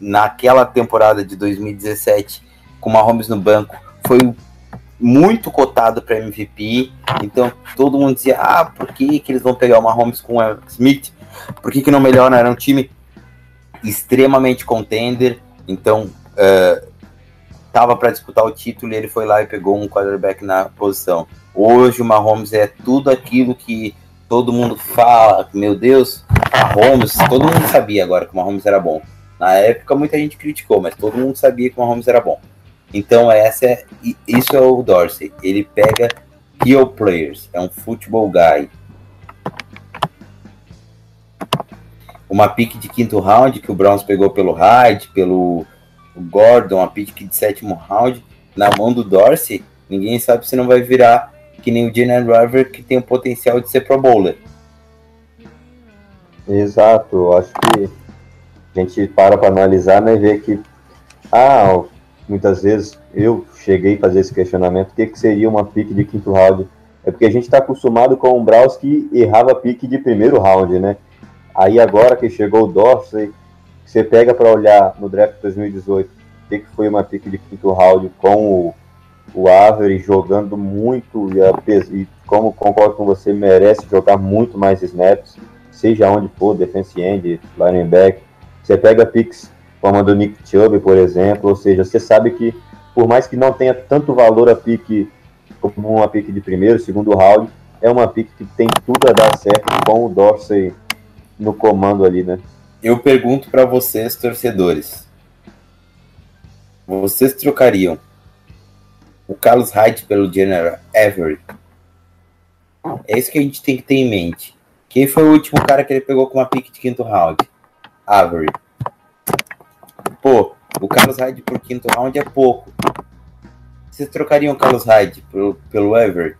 naquela temporada de 2017 com o Mahomes no banco, foi muito cotado para MVP. Então todo mundo dizia: ah, por que, que eles vão pegar o Mahomes com o Smith? Por que, que não melhora? Era um time extremamente contender. Então uh, tava para disputar o título e ele foi lá e pegou um quarterback na posição. Hoje o Mahomes é tudo aquilo que todo mundo fala. Meu Deus, Mahomes, todo mundo sabia agora que o Mahomes era bom. Na época muita gente criticou, mas todo mundo sabia que o Mahomes era bom. Então essa é, isso é o Dorsey. Ele pega real players, é um football guy. Uma pique de quinto round que o Browns pegou pelo Hyde, pelo Gordon, uma pique de sétimo round na mão do Dorsey. Ninguém sabe se não vai virar que nem o Jalen River que tem o potencial de ser pro bowler. Exato, acho que a gente para para analisar, né, ver que ah, muitas vezes eu cheguei a fazer esse questionamento, o que, que seria uma pique de quinto round? É porque a gente está acostumado com o Braus que errava pique de primeiro round, né? Aí agora que chegou o Dorsey, você pega para olhar no draft 2018, o que, foi uma pique de quinto round com o, o Avery jogando muito e, a, e como concordo com você, merece jogar muito mais snaps, seja onde for, defense end, linebacker. Você pega picks como a do Nick Chubb, por exemplo, ou seja, você sabe que por mais que não tenha tanto valor a pique como uma pique de primeiro, segundo round, é uma pique que tem tudo a dar certo com o Dorsey no comando ali, né? Eu pergunto para vocês, torcedores, vocês trocariam o Carlos Hyde pelo General Avery? É isso que a gente tem que ter em mente. Quem foi o último cara que ele pegou com uma pique de quinto round? Avery. Pô, o Carlos Hyde por quinto round é pouco. Vocês trocariam o Carlos Hyde pelo, pelo Ever?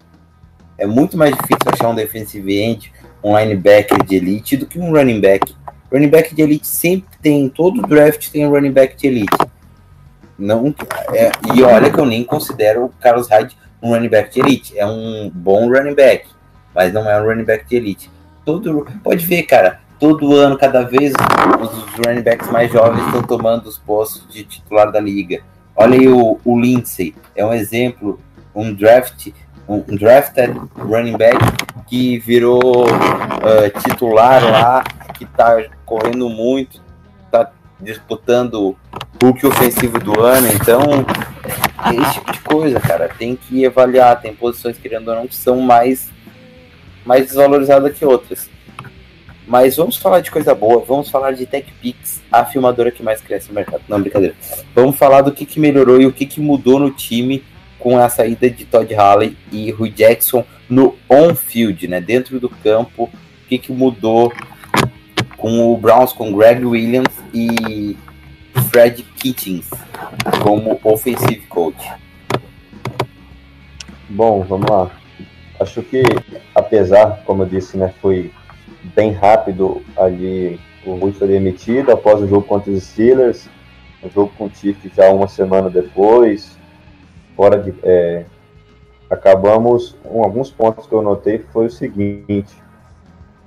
É muito mais difícil achar um defensive end, um linebacker de elite do que um running back. Running back de elite sempre tem, todo draft tem um running back de elite. Não, é, e olha que eu nem considero o Carlos Hyde um running back de elite. É um bom running back, mas não é um running back de elite. Todo, pode ver, cara todo ano, cada vez os running backs mais jovens estão tomando os postos de titular da liga. Olha aí o, o Lindsay, é um exemplo, um draft, um drafted running back que virou uh, titular lá, que está correndo muito, está disputando o Hulk ofensivo do ano, então é esse tipo de coisa, cara, tem que avaliar, tem posições, querendo ou não, que são mais, mais desvalorizadas que outras. Mas vamos falar de coisa boa, vamos falar de TechPix, a filmadora que mais cresce no mercado. Não, brincadeira. Vamos falar do que, que melhorou e o que, que mudou no time com a saída de Todd Haley e Rui Jackson no on-field, né? Dentro do campo, o que, que mudou com o Browns, com Greg Williams e Fred Kittings como offensive coach. Bom, vamos lá. Acho que, apesar, como eu disse, né, foi bem rápido ali. O Rui foi demitido após o jogo contra os Steelers. O jogo com o Chiefs já uma semana depois. fora de. É, acabamos. Um, alguns pontos que eu notei foi o seguinte.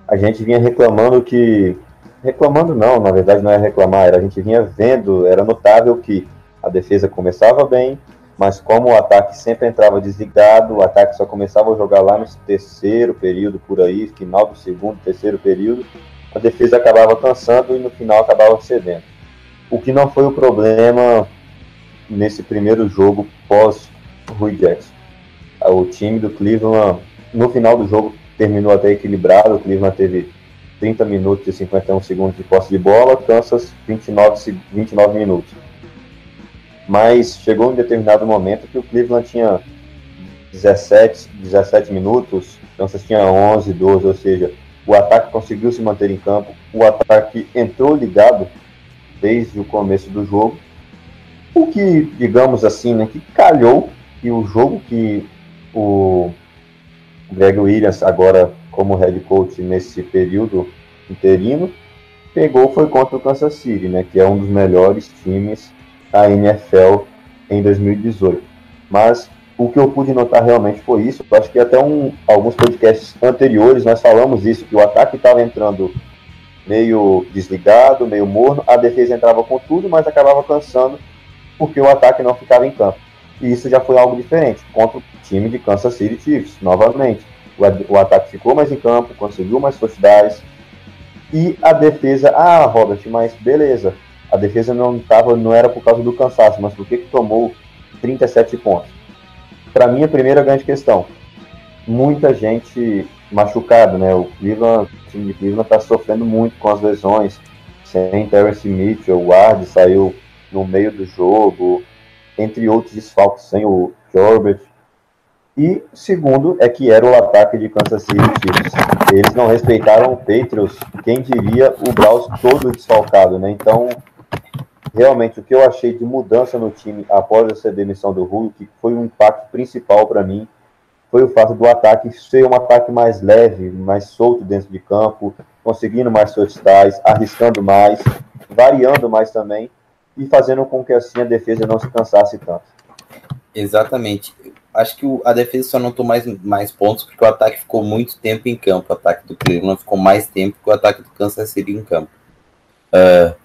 A gente vinha reclamando que. Reclamando não, na verdade não é reclamar, era, a gente vinha vendo, era notável que a defesa começava bem, mas como o ataque sempre entrava desligado, o ataque só começava a jogar lá no terceiro período por aí, final do segundo, terceiro período, a defesa acabava cansando e no final acabava cedendo. O que não foi o problema nesse primeiro jogo pós Rui Jackson. O time do Cleveland, no final do jogo, terminou até equilibrado. O Cleveland teve 30 minutos e 51 segundos de posse de bola, Kansas 29, 29 minutos. Mas chegou um determinado momento que o Cleveland tinha 17, 17 minutos, Kansas tinha 11, 12, ou seja, o ataque conseguiu se manter em campo, o ataque entrou ligado desde o começo do jogo, o que, digamos assim, né, que calhou que o jogo que o Greg Williams, agora como head coach nesse período interino, pegou foi contra o Kansas City, né, que é um dos melhores times da NFL em 2018. Mas o que eu pude notar realmente foi isso. Eu acho que até um, alguns podcasts anteriores nós falamos isso, que o ataque estava entrando meio desligado, meio morno, a defesa entrava com tudo, mas acabava cansando porque o ataque não ficava em campo. E isso já foi algo diferente contra o time de Kansas City Chiefs, novamente. O, o ataque ficou mais em campo, conseguiu mais touchdowns, e a defesa, ah, Robert, mas beleza, a defesa não tava, não era por causa do cansaço, mas por que, que tomou 37 pontos? para mim, a primeira grande questão, muita gente machucada, né? O Cleveland, o time de Cleveland está sofrendo muito com as lesões. Sem Terence Mitchell, o Ward saiu no meio do jogo, entre outros desfalques, sem o Jorbert. E segundo é que era o ataque de Kansas City Chiefs. Eles não respeitaram o Patriots, quem diria o Browns todo desfalcado, né? Então, realmente o que eu achei de mudança no time após essa demissão do Hulk, foi um impacto principal para mim, foi o fato do ataque ser um ataque mais leve, mais solto dentro de campo, conseguindo mais touchdowns, arriscando mais, variando mais também e fazendo com que assim a defesa não se cansasse tanto. Exatamente. Acho que a defesa só não tomou mais, mais pontos porque o ataque ficou muito tempo em campo. O ataque do Cleveland ficou mais tempo que o ataque do Kansas City em campo. Uh,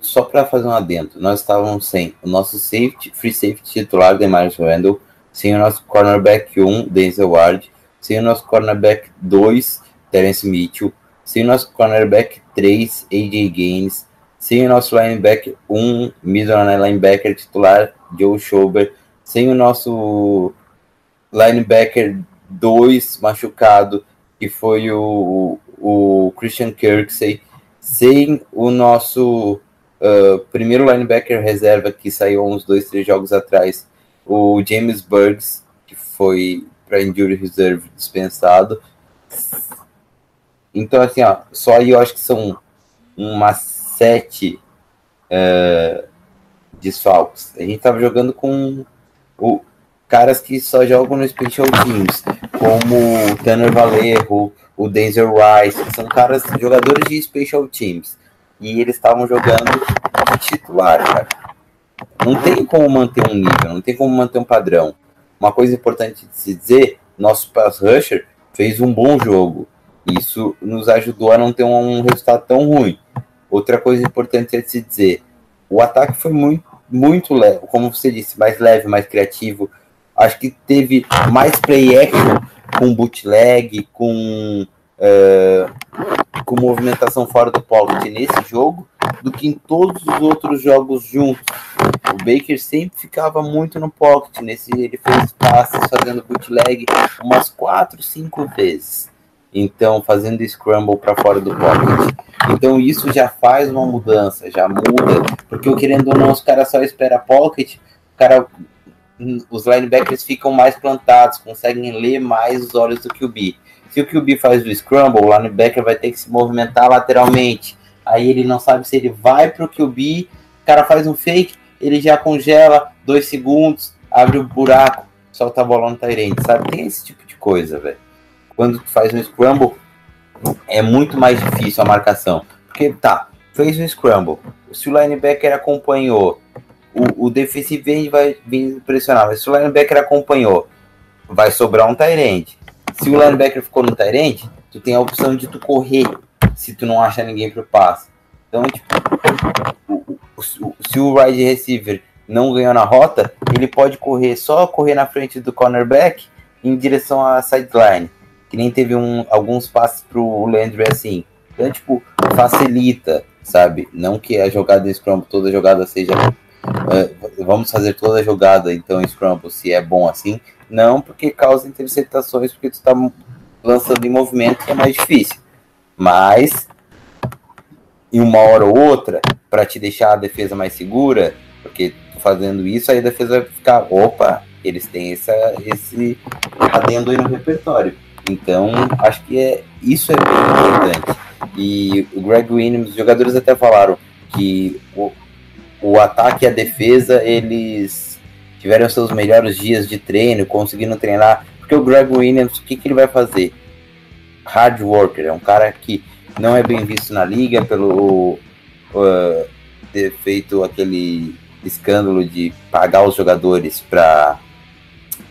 só para fazer um adendo, nós estávamos sem o nosso safety, free safety titular, Demarius Randall, sem o nosso cornerback 1, Denzel Ward, sem o nosso cornerback 2, Terence Mitchell, sem o nosso cornerback 3, AJ Gaines, sem o nosso linebacker 1, middle linebacker titular, Joe Schober, sem o nosso linebacker 2 machucado, que foi o, o Christian Kirksey, sem o nosso Uh, primeiro linebacker reserva que saiu uns dois, três jogos atrás, o James Burks, que foi para injury reserve dispensado. Então, assim, ó, só aí eu acho que são umas sete uh, desfalques. A gente tava jogando com o, caras que só jogam no Special Teams, como o Tanner Vallejo, o Denzel Rice, que são caras, jogadores de Special Teams e eles estavam jogando titular, cara. Não tem como manter um nível, não tem como manter um padrão. Uma coisa importante de se dizer, nosso pass rusher fez um bom jogo. Isso nos ajudou a não ter um resultado tão ruim. Outra coisa importante é se dizer, o ataque foi muito, muito leve, como você disse, mais leve, mais criativo. Acho que teve mais play action com bootleg, com uh, com movimentação fora do pocket nesse jogo do que em todos os outros jogos juntos. O Baker sempre ficava muito no pocket, nesse ele fez passes fazendo bootleg umas 4, 5 vezes. Então, fazendo scramble para fora do pocket. Então, isso já faz uma mudança, já muda, porque querendo ou não, os caras só esperam pocket, cara os linebackers ficam mais plantados, conseguem ler mais os olhos do QB. Se o QB faz o scramble, o linebacker vai ter que se movimentar lateralmente. Aí ele não sabe se ele vai para o QB, o cara faz um fake, ele já congela dois segundos, abre o um buraco, solta a bola no Tyrande, sabe? Tem esse tipo de coisa, velho. Quando tu faz um scramble, é muito mais difícil a marcação. Porque, tá, fez um scramble. Se o linebacker acompanhou o, o defensive end vai vir pressionar, mas se o linebacker acompanhou, vai sobrar um Tyrande. Se o linebacker ficou no Tyrande, tu tem a opção de tu correr, se tu não acha ninguém pro passe. Então, tipo, se o wide receiver não ganhou na rota, ele pode correr, só correr na frente do cornerback em direção à sideline. Que nem teve um, alguns passes pro Landry assim. Então, tipo, facilita, sabe? Não que a jogada Scrum, toda jogada seja. Uh, vamos fazer toda a jogada, então, Scrum, se é bom assim. Não, porque causa interceptações, porque tu tá lançando em movimento, que é mais difícil. Mas, em uma hora ou outra, para te deixar a defesa mais segura, porque fazendo isso, aí a defesa vai ficar, opa, eles têm essa, esse adendo aí no repertório. Então, acho que é, isso é bem importante. E o Greg Williams, os jogadores até falaram que o, o ataque e a defesa, eles tiveram seus melhores dias de treino, conseguindo treinar. Porque o Greg Williams, o que, que ele vai fazer? Hard worker, é um cara que não é bem visto na liga pelo uh, ter feito aquele escândalo de pagar os jogadores para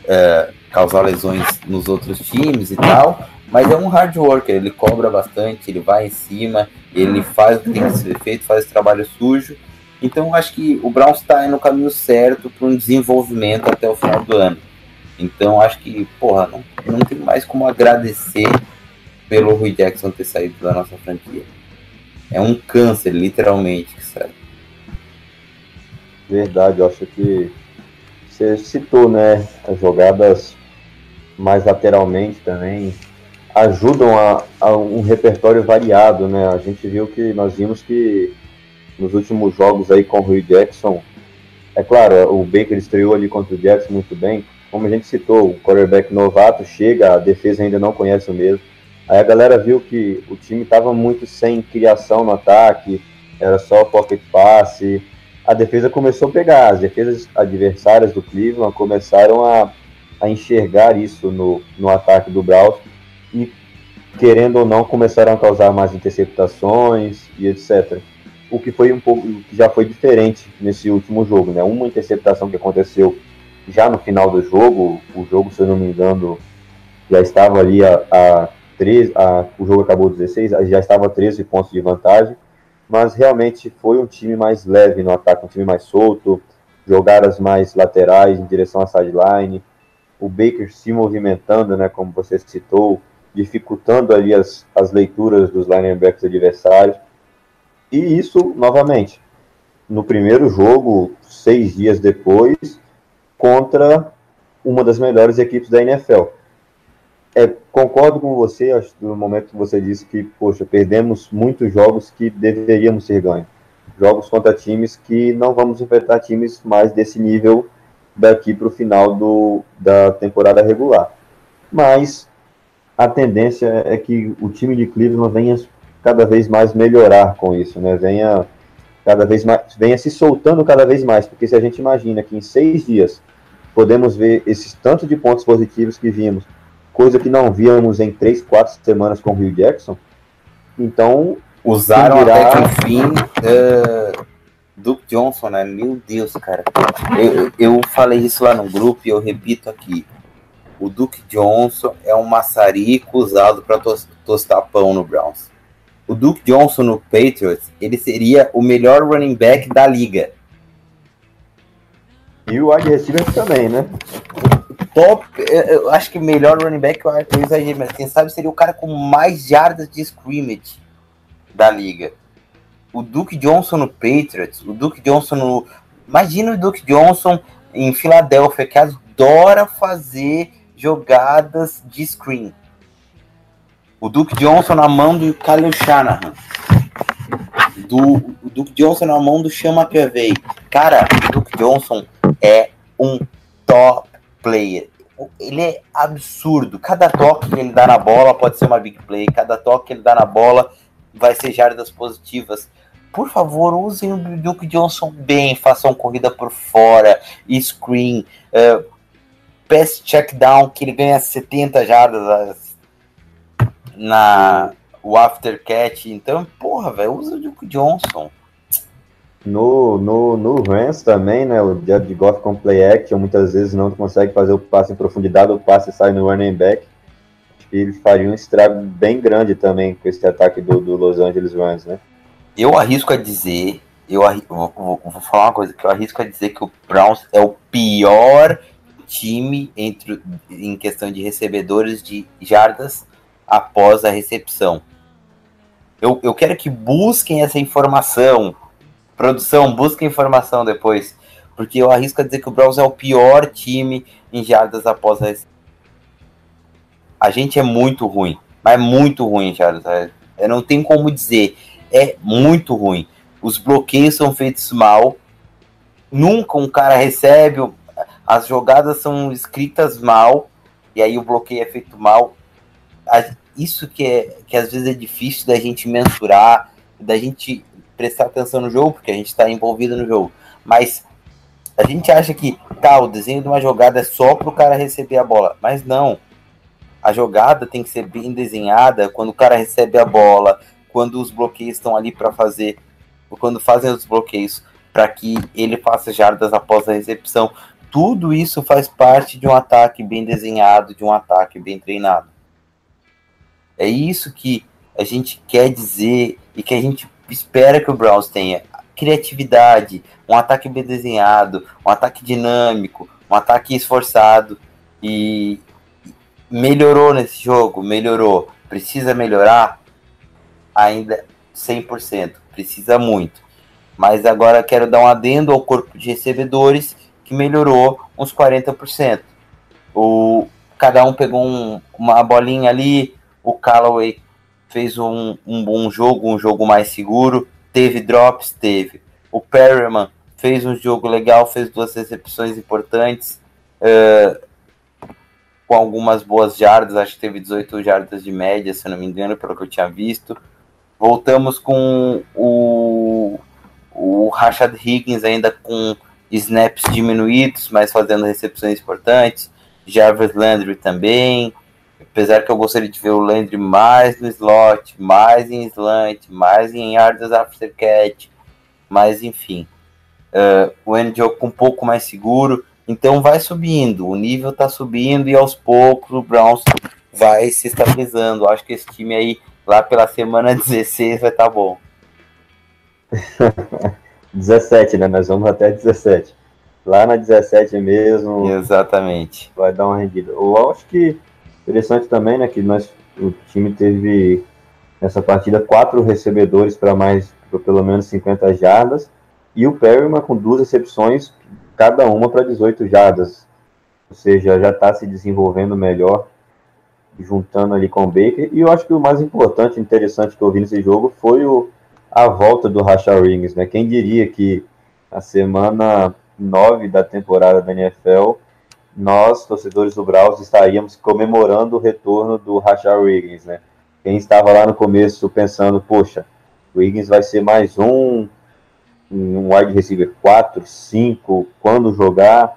uh, causar lesões nos outros times e tal, mas é um hard worker, ele cobra bastante, ele vai em cima, ele faz o que tem que ser feito, faz esse trabalho sujo. Então acho que o Browns está no caminho certo para um desenvolvimento até o final do ano. Então acho que, porra, não, não tem mais como agradecer pelo Rui Jackson ter saído da nossa franquia. É um câncer, literalmente, que sai. Verdade, eu acho que você citou, né, as jogadas mais lateralmente também ajudam a, a, um repertório variado, né? A gente viu que nós vimos que nos últimos jogos aí com o Rui Jackson, é claro, o Baker estreou ali contra o Jackson muito bem, como a gente citou, o quarterback novato chega, a defesa ainda não conhece o mesmo. Aí a galera viu que o time estava muito sem criação no ataque, era só pocket passe. A defesa começou a pegar, as defesas adversárias do Cleveland começaram a, a enxergar isso no, no ataque do Browns e, querendo ou não, começaram a causar mais interceptações e etc. O que foi um pouco, já foi diferente nesse último jogo, né? Uma interceptação que aconteceu já no final do jogo, o jogo, se eu não me engano, já estava ali a, a 13, a, o jogo acabou 16, já estava a 13 pontos de vantagem, mas realmente foi um time mais leve no ataque, um time mais solto, jogadas mais laterais em direção à sideline, o Baker se movimentando, né, como você citou, dificultando ali as, as leituras dos linebackers adversários. E isso, novamente, no primeiro jogo, seis dias depois, contra uma das melhores equipes da NFL. É, concordo com você, acho, no momento que você disse que, poxa, perdemos muitos jogos que deveríamos ser ganhos. Jogos contra times que não vamos enfrentar times mais desse nível daqui para o final do, da temporada regular. Mas a tendência é que o time de Cleveland venha cada vez mais melhorar com isso, né? Venha cada vez mais, venha se soltando cada vez mais, porque se a gente imagina que em seis dias podemos ver esses tanto de pontos positivos que vimos coisa que não víamos em três, quatro semanas com o Rio Jackson. Então. Usaram dirá... até que enfim uh, Duke Johnson, né? Meu Deus, cara. Eu, eu falei isso lá no grupo e eu repito aqui. O Duke Johnson é um maçarico usado para tostar pão no Browns. O Duke Johnson no Patriots, ele seria o melhor running back da liga. E o wide receiver também, né? top, eu acho que melhor running back, eu exagero, mas quem sabe seria o cara com mais jardas de scrimmage da liga. O Duke Johnson no Patriots, o Duke Johnson no. Imagina o Duke Johnson em Filadélfia, que adora fazer jogadas de screen. O Duke Johnson na mão do Kyle Shanahan. Do, o Duke Johnson na mão do Chama McAvey. Cara, o Duke Johnson é um top player. Ele é absurdo. Cada toque que ele dá na bola pode ser uma big play. Cada toque que ele dá na bola vai ser jardas positivas. Por favor, usem o Duke Johnson bem. Façam corrida por fora, screen, uh, pass check down, que ele ganha 70 jardas na o after catch. Então, porra, velho, usa o Duke Johnson. No, no, no Rams também, né? O Jared Goff com play action muitas vezes não consegue fazer o passe em profundidade, o passe sai no running back. Ele faria um estrago bem grande também com esse ataque do, do Los Angeles Rams, né? Eu arrisco a dizer, eu vou, vou- vou falar uma coisa, que eu arrisco a dizer que o Browns é o pior time entre, em questão de recebedores de jardas após a recepção. Eu, eu quero que busquem essa informação. Produção, busquem informação depois. Porque eu arrisco a dizer que o Browns é o pior time em jardas após a recepção. A gente é muito ruim, mas é muito ruim jardas. Eu não tenho como dizer é muito ruim. Os bloqueios são feitos mal. Nunca um cara recebe. As jogadas são escritas mal. E aí o bloqueio é feito mal. Isso que, é, que às vezes é difícil da gente mensurar, da gente prestar atenção no jogo, porque a gente está envolvido no jogo. Mas a gente acha que tá, o desenho de uma jogada é só para o cara receber a bola. Mas não. A jogada tem que ser bem desenhada quando o cara recebe a bola, quando os bloqueios estão ali para fazer, quando fazem os bloqueios para que ele faça jardas após a recepção. Tudo isso faz parte de um ataque bem desenhado, de um ataque bem treinado. É isso que a gente quer dizer e que a gente espera que o Browns tenha. Criatividade, um ataque bem desenhado, um ataque dinâmico, um ataque esforçado. E melhorou nesse jogo, melhorou. Precisa melhorar? Ainda 100%, precisa muito. Mas agora quero dar um adendo ao corpo de recebedores que melhorou uns 40%. O, cada um pegou um- uma bolinha ali, o Callaway fez um, um bom jogo, um jogo mais seguro, teve drops, teve. O Perryman fez um jogo legal, fez duas recepções importantes, eh, com algumas boas jardas, acho que teve 18 jardas de média, se não me engano, pelo que eu tinha visto. Voltamos com o, o Rashad Higgins ainda com snaps diminuídos, mas fazendo recepções importantes. Jarvis Landry também. Apesar que eu gostaria de ver o Landry mais no slot, mais em slant, mais em yardas after catch, mas enfim. Uh, o Angel um pouco mais seguro. Então vai subindo, o nível tá subindo e aos poucos o Browns vai se estabilizando. Acho que esse time aí, lá pela semana 16, vai estar tá bom. 17, né? Nós vamos até 17. Lá na 17 mesmo, Exatamente. vai dar uma rendida. Eu acho que interessante também, né, que nós, o time teve nessa partida quatro recebedores para mais, pra pelo menos 50 jardas, e o Perryman com duas recepções, cada uma para 18 jardas. Ou seja, já está se desenvolvendo melhor, juntando ali com o Baker. E eu acho que o mais importante, interessante que eu vi nesse jogo foi o, a volta do Rashad Rings, né? Quem diria que na semana 9 da temporada da NFL nós, torcedores do Browns, estaríamos comemorando o retorno do Rashad Wiggins, né? Quem estava lá no começo pensando, poxa, o Wiggins vai ser mais um, um wide receiver 4, 5, quando jogar,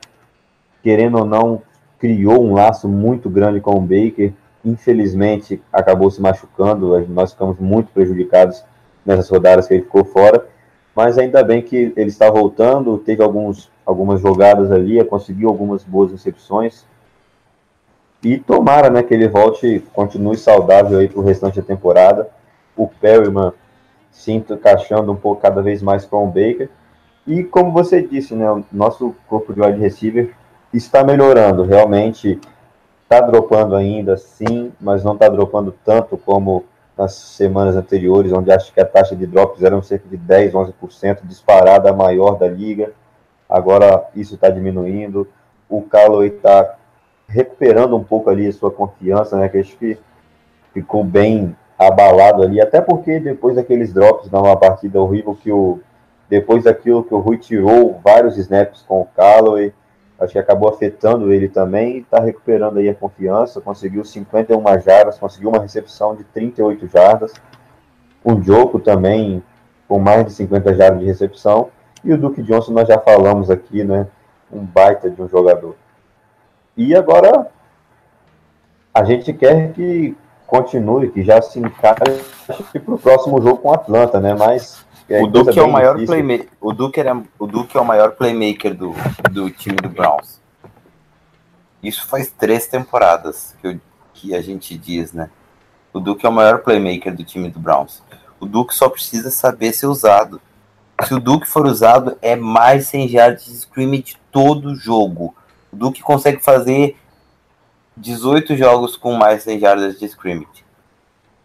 querendo ou não, criou um laço muito grande com o Baker, infelizmente acabou se machucando, nós ficamos muito prejudicados nessas rodadas que ele ficou fora, mas ainda bem que ele está voltando, teve alguns, algumas jogadas ali, conseguiu algumas boas recepções. E tomara né, que ele volte, continue saudável aí para o restante da temporada. O Perryman se encaixando um pouco cada vez mais com o Baker. E como você disse, né, o nosso corpo de wide receiver está melhorando. Realmente está dropando ainda, sim, mas não está dropando tanto como nas semanas anteriores, onde acho que a taxa de drops era cerca de 10, 11%, disparada a maior da liga. Agora isso está diminuindo. O Callaway está recuperando um pouco ali a sua confiança, né? Que acho que ficou bem abalado ali, até porque depois daqueles drops numa partida horrível que o depois daquilo que o Rui tirou vários snaps com o Callaway, acho que acabou afetando ele também, está recuperando aí a confiança, conseguiu 51 jardas, conseguiu uma recepção de 38 jardas, um Joko também com mais de 50 jardas de recepção, e o Duke Johnson nós já falamos aqui, né, um baita de um jogador. E agora a gente quer que continue, que já se encaixe para o próximo jogo com o Atlanta, né, mas o Duke é o maior playmaker. O Duke, era, o Duke é o maior playmaker do, do time do Browns. Isso faz três temporadas que, eu, que a gente diz, né? O Duke é o maior playmaker do time do Browns. O Duke só precisa saber ser usado. Se o Duke for usado, é mais 100 yards de scrimmage todo jogo. O Duke consegue fazer 18 jogos com mais 100 jardas de scrimmage.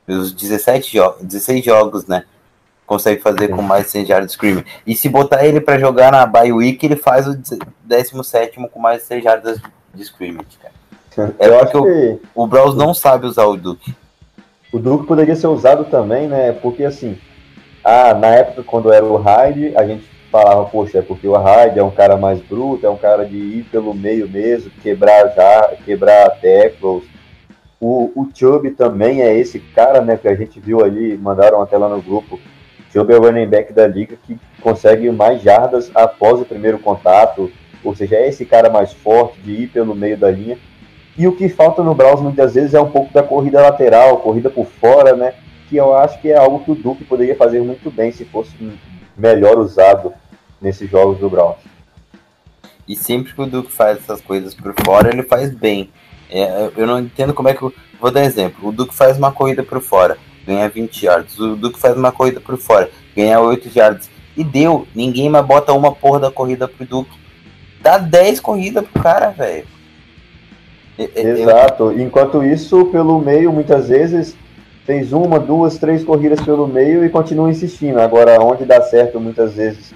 Os 17 jogos, 16 jogos, né? Consegue fazer com mais 100 jardas de scrimmage. E se botar ele para jogar na bye week, ele faz o 17 com mais 100 jardas de scrimmage, cara. É Eu porque que... o, o Browns não sabe usar o Duke. O Duke poderia ser usado também, né? Porque assim, ah, na época quando era o Hyde, a gente falava, poxa, é porque o Hyde é um cara mais bruto, é um cara de ir pelo meio mesmo, quebrar já, quebrar tackles. O, o Chubb também é esse cara, né, que a gente viu ali, mandaram até lá no grupo. Chubb é o running back da liga que consegue mais jardas após o primeiro contato, ou seja, é esse cara mais forte de ir pelo meio da linha. E o que falta no Browns muitas vezes é um pouco da corrida lateral, corrida por fora, né? Que eu acho que é algo que o Duke poderia fazer muito bem se fosse melhor usado nesses jogos do Browns. E sempre que o Duke faz essas coisas por fora, ele faz bem. É, eu não entendo como é que. Eu... Vou dar um exemplo. O Duke faz uma corrida por fora, ganha 20 yards. O Duke faz uma corrida por fora, ganha 8 yards. E deu. Ninguém mais bota uma porra da corrida pro Duke. Dá 10 corridas pro cara, velho. Exato. Enquanto isso, pelo meio, muitas vezes fez uma, duas, três corridas pelo meio e continua insistindo. Agora, onde dá certo muitas vezes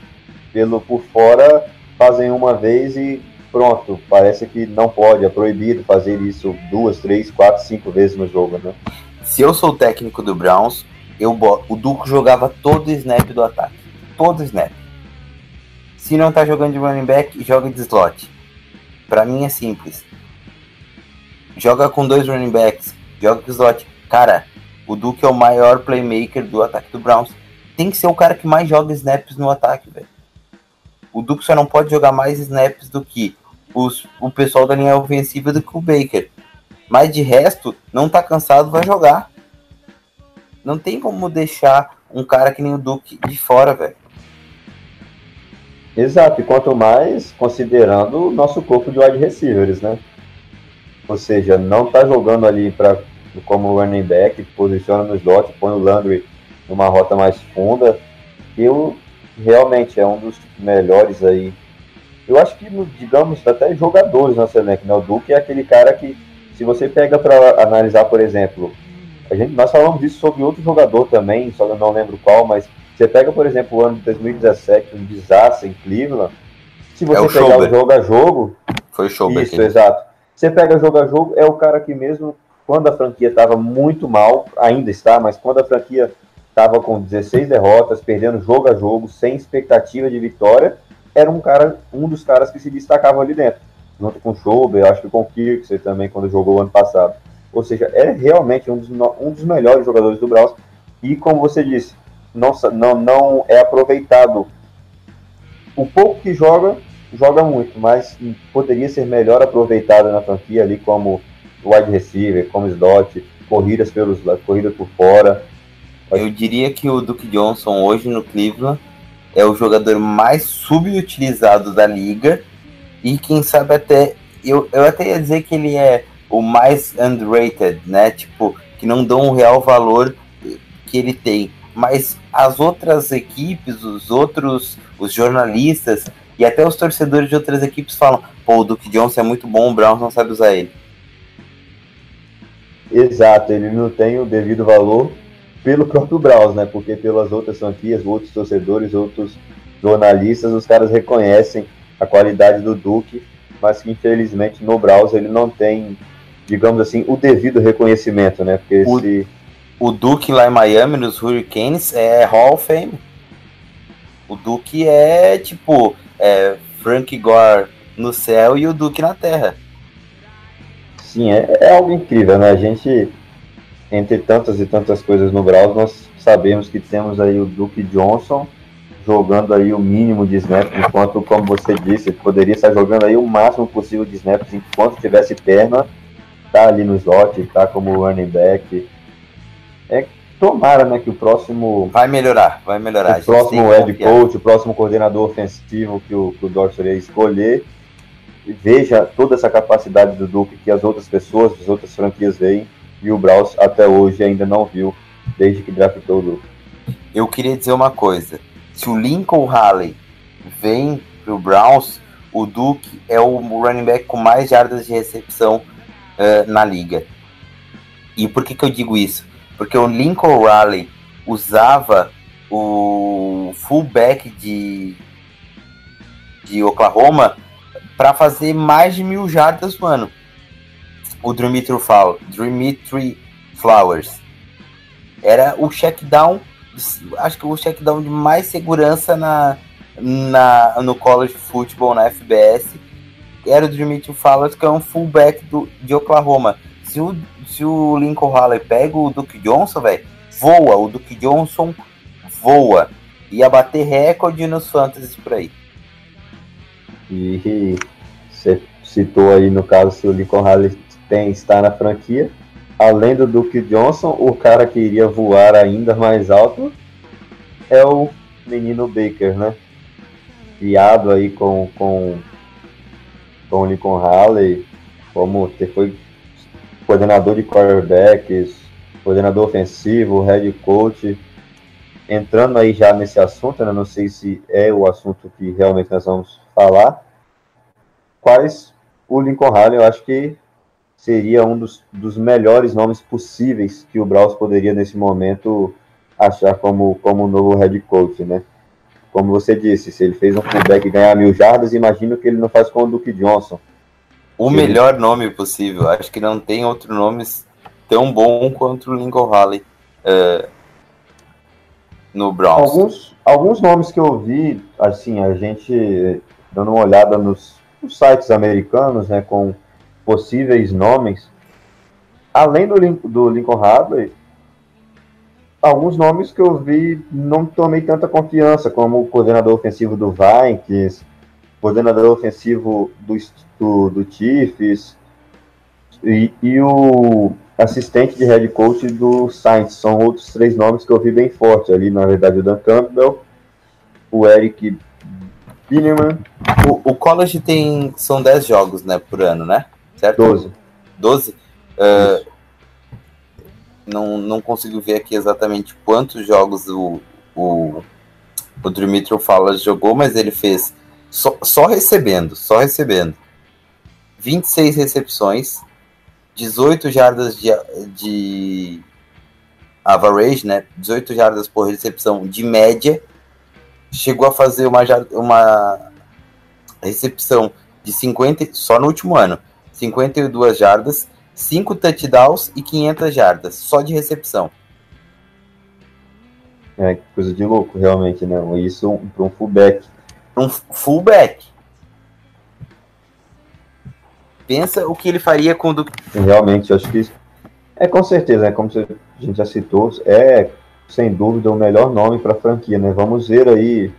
pelo por fora, fazem uma vez e pronto. Parece que não pode, é proibido fazer isso duas, três, quatro, cinco vezes no jogo, né? Se eu sou o técnico do Browns, eu o Duco jogava todo o snap do ataque. Todo o snap. Se não tá jogando de running back, joga de slot. Para mim é simples. Joga com dois running backs, joga de slot. Cara, o Duke é o maior playmaker do ataque do Browns. Tem que ser o cara que mais joga snaps no ataque, velho. O Duke só não pode jogar mais snaps do que os, o pessoal da linha ofensiva do que o Baker. Mas de resto, não tá cansado, vai jogar. Não tem como deixar um cara que nem o Duke de fora, velho. Exato, e quanto mais considerando o nosso corpo de wide receivers, né? Ou seja, não tá jogando ali para como running back, posiciona no slot, põe o Landry numa rota mais funda. Eu realmente é um dos melhores aí. Eu acho que, digamos, até jogadores na elenco, né? O Duque é aquele cara que, se você pega para analisar, por exemplo, a gente, nós falamos disso sobre outro jogador também, só não lembro qual, mas você pega, por exemplo, o ano de 2017, um desastre em Cleveland. Se você é o pegar o jogo a jogo. Foi o show Isso, aqui. exato. Você pega jogo a jogo, é o cara que mesmo quando a franquia estava muito mal, ainda está, mas quando a franquia estava com 16 derrotas, perdendo jogo a jogo, sem expectativa de vitória, era um cara, um dos caras que se destacavam ali dentro, junto com o Schauber, acho que com o Kirksey também, quando jogou ano passado. Ou seja, é realmente um dos, um dos melhores jogadores do Browns, e como você disse, não, não, não é aproveitado. O pouco que joga, joga muito, mas poderia ser melhor aproveitado na franquia ali como wide receiver, como slot, corridas pelos corridas por fora. Eu diria que o Duke Johnson hoje no Cleveland é o jogador mais subutilizado da liga e quem sabe até eu, eu até ia dizer que ele é o mais underrated, né? Tipo, que não dão o real valor que ele tem. Mas as outras equipes, os outros, os jornalistas e até os torcedores de outras equipes falam: pô, o Duke Johnson é muito bom, o Browns não sabe usar ele. Exato, ele não tem o devido valor pelo próprio Browns, né? Porque pelas outras franquias, outros torcedores, outros jornalistas, os caras reconhecem a qualidade do Duke, mas que infelizmente no Browns ele não tem, digamos assim, o devido reconhecimento, né? Porque o, esse... o Duke lá em Miami, nos Hurricanes, é Hall of Fame. O Duke é tipo é, Frank Gore no céu e o Duke na terra. Sim, é, é, algo incrível, né? A gente, entre tantas e tantas coisas no Browns, nós sabemos que temos aí o Duke Johnson jogando aí o mínimo de snaps, enquanto, como você disse, poderia estar jogando aí o máximo possível de snaps enquanto tivesse perna, tá ali no slot, tá como running back. É tomara, né, que o próximo Vai melhorar, vai melhorar. O próximo head confiar. coach, o próximo coordenador ofensivo que o, que o Dorsey escolher, veja toda essa capacidade do Duke que as outras pessoas, as outras franquias veem, e o Browns até hoje ainda não viu, desde que draftou o Duke. Eu queria dizer uma coisa. Se o Lincoln Halley vem pro Browns, o Duke é o running back com mais jardas de recepção eh, na liga. E por que, que eu digo isso? Porque o Lincoln Riley usava o fullback de, de Oklahoma para fazer mais de mil jardas no ano. O Dimitri Flau- Dimitri Flowers. Era o check down, acho que o check down de mais segurança na, na, no college football, na FBS. Era o Dimitri Flowers, que é um fullback do, de Oklahoma. Se o, se o Lincoln Halley pega o Duke Johnson, velho, voa. O Duke Johnson voa. Ia bater recorde nos fantasies por aí. E você citou aí, no caso, se o Lincoln Riley tem, está na franquia. Além do Duke Johnson, o cara que iria voar ainda mais alto é o menino Baker, né? Criado aí com, com, com o Lincoln Riley, como foi coordenador de quarterbacks, coordenador ofensivo, head coach. Entrando aí já nesse assunto, né? não sei se é o assunto que realmente nós vamos falar, quais o Lincoln Riley, eu acho que seria um dos, dos melhores nomes possíveis que o Browns poderia nesse momento achar como, como novo head coach, né? Como você disse, se ele fez um fullback ganhar mil jardas, imagino que ele não faz com o Duke Johnson. O melhor nome possível. Acho que não tem outro nome tão bom quanto o Lincoln Halley eh, no Browns. Alguns, alguns nomes que eu vi, assim, a gente dando uma olhada nos, nos sites americanos, né, com possíveis nomes, além do, do Lincoln Hadley, alguns nomes que eu vi não tomei tanta confiança, como o coordenador ofensivo do Vikings, coordenador ofensivo do, do, do Chiefs e, e o assistente de head coach do Saints. São outros três nomes que eu vi bem forte ali, na verdade, o Dan Campbell, o Eric Bineman, O, o college tem. São 10 jogos, né, por ano, né? Certo? 12. 12? Eh, não, não consigo ver aqui exatamente quantos jogos o, o, o Dimitri Falas jogou, mas ele fez só, só recebendo, só recebendo. 26 recepções, 18 jardas de, de average, né? 18 jardas por recepção de média. Chegou a fazer uma, uma recepção de 50, só no último ano, 52 jardas, 5 touchdowns e 500 jardas, só de recepção. É, coisa de louco, realmente, né? Isso para um fullback. Um fullback. Pensa o que ele faria com o Duke. Realmente, acho que é com certeza, né? Como a gente já citou, é sem dúvida o melhor nome para a franquia, né? Vamos ver aí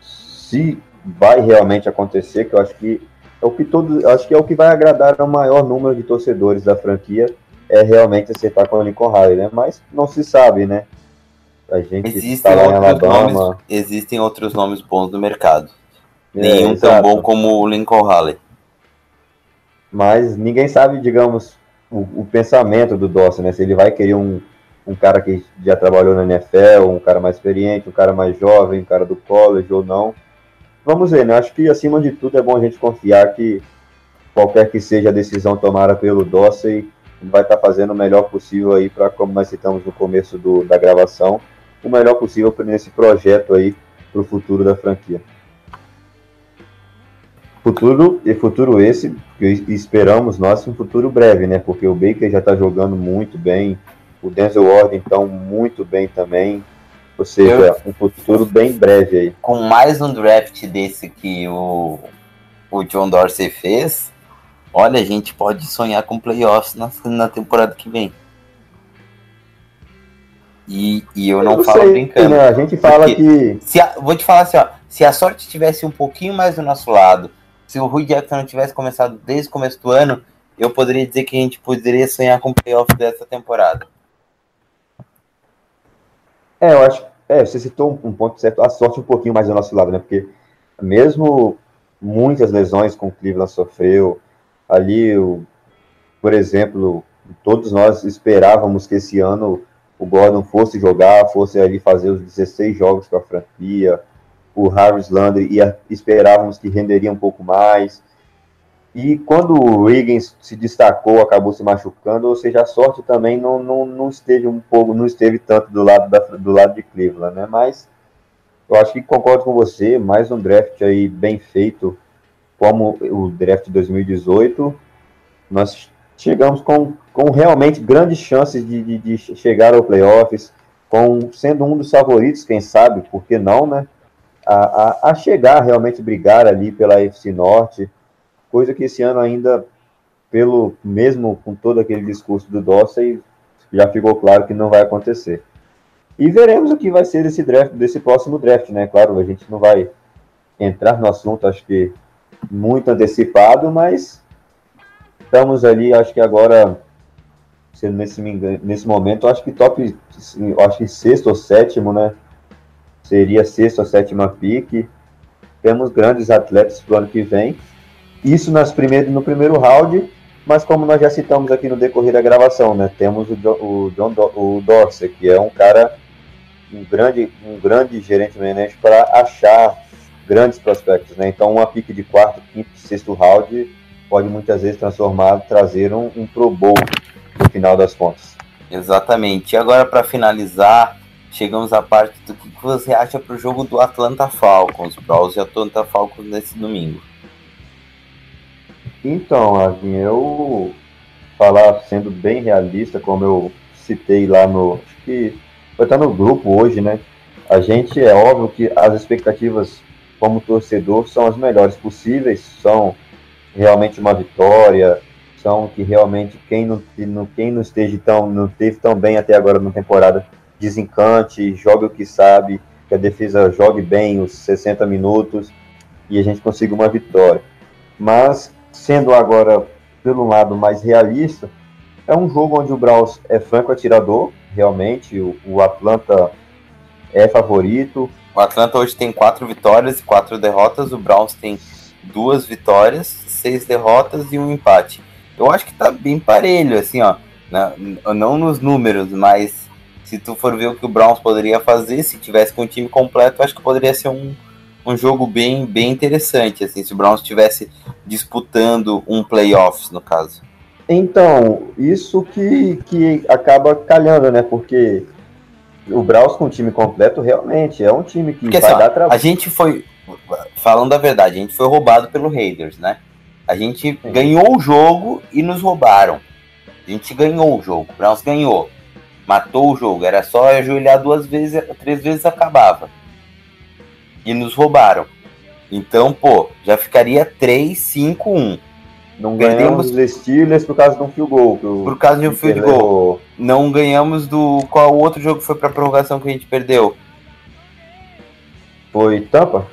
se vai realmente acontecer, que eu acho que é o que todo, acho que é o que vai agradar ao maior número de torcedores da franquia é realmente acertar com o Lincoln Riley, né? Mas não se sabe, né? A gente Existem está lá em outros, nomes, existem outros nomes bons no mercado. é, Nenhum tão exato. bom como o Lincoln Halley. Mas ninguém sabe, digamos, o, o pensamento do Dawson, né? Se ele vai querer um, um cara que já trabalhou na NFL, um cara mais experiente, um cara mais jovem, um cara do college ou não. Vamos ver, né? Acho que acima de tudo é bom a gente confiar que qualquer que seja a decisão tomada pelo Dorsey vai estar fazendo o melhor possível aí para, como nós citamos no começo do, da gravação, o melhor possível nesse projeto aí para o futuro da franquia. Futuro e futuro esse que esperamos nós um futuro breve, né? Porque o Baker já está jogando muito bem, o Denzel Ward então muito bem também. Ou seja, um futuro bem breve aí. Com mais um draft desse que o, o John Dorsey fez, olha, a gente pode sonhar com playoffs na, na temporada que vem. E, e eu não, falo sei, brincando. né? A gente fala que Se a- vou te falar assim, ó, se a sorte tivesse um pouquinho mais do nosso lado, se o Rui Jackson não tivesse começado desde o começo do ano, eu poderia dizer que a gente poderia sonhar com o playoff dessa temporada. É, eu acho. É, você citou um, um ponto certo. A sorte um pouquinho mais do nosso lado, né? Porque mesmo muitas lesões com o Cleveland sofreu, ali, o, por exemplo, todos nós esperávamos que esse ano o Gordon fosse jogar, fosse ali fazer os 16 jogos com a franquia, o Harris Landry ia, esperávamos que renderia um pouco mais. E quando o Higgins se destacou, acabou se machucando, ou seja, a sorte também não, não, não esteve um pouco, não esteve tanto do lado, da, do lado de Cleveland, né? Mas eu acho que concordo com você, mais um draft aí bem feito, como o draft de 2018. Nós chegamos com, com realmente grandes chances de, de, de chegar ao playoffs, com sendo um dos favoritos, quem sabe, por que não, né? A, a, a chegar realmente brigar ali pela FC Norte coisa que esse ano ainda, pelo mesmo com todo aquele discurso do Dorsey, já ficou claro que não vai acontecer. E veremos o que vai ser desse draft, desse próximo draft, né? Claro, a gente não vai entrar no assunto, acho que muito antecipado, mas estamos ali, acho que agora, se nesse, nesse momento, acho que top, acho que sexto ou sétimo, né? Seria sexto ou sétima pique. Temos grandes atletas para o ano que vem. Isso nas primeiras, no primeiro round, mas como nós já citamos aqui no decorrer da gravação, né, temos o, o John Do, o Dorsey, que é um cara, um grande, um grande gerente manager para achar grandes prospectos, né? Então uma pique de quarto, quinto, sexto round pode muitas vezes transformar, trazer um, um Pro Bowl no final das contas. Exatamente. E agora para finalizar, chegamos à parte do que você acha para o jogo do Atlanta Falcons, Browns e Atlanta Falcons nesse domingo. Então, Avin, eu falar sendo bem realista, como eu citei lá no. Acho que vai estar no grupo hoje, né? A gente é óbvio que as expectativas como torcedor são as melhores possíveis, são realmente uma vitória, são que realmente quem não, quem não esteja tão, não teve tão bem até agora na temporada desencante, jogue o que sabe, que a defesa jogue bem os 60 minutos e a gente consiga uma vitória. Mas sendo agora pelo lado mais realista, é um jogo onde o Braus é franco atirador, realmente, o, o Atlanta é favorito. O Atlanta hoje tem quatro vitórias e quatro derrotas, o Browns tem duas vitórias, seis derrotas e um empate. Eu acho que tá bem parelho, assim, ó. Não nos números, mas se tu for ver o que o Browns poderia fazer, se tivesse com o time completo, acho que poderia ser um, um jogo bem, bem interessante, assim, se o Browns estivesse disputando um playoffs, no caso. Então, isso que, que acaba calhando, né? Porque o Browns com o time completo realmente é um time que Porque, vai assim, dar trabalho. A gente foi, falando a verdade, a gente foi roubado pelo Raiders, né? A gente Sim. ganhou o jogo e nos roubaram. A gente ganhou o jogo, o Browns ganhou. Matou o jogo, era só ajoelhar duas vezes, três vezes acabava e nos roubaram. Então, pô, já ficaria 3, 5, 1. Não ganhamos dos Steelers por causa de um field goal. Por causa de um field goal. Não ganhamos do. Qual o outro jogo foi pra prorrogação que a gente perdeu? Foi Tampa?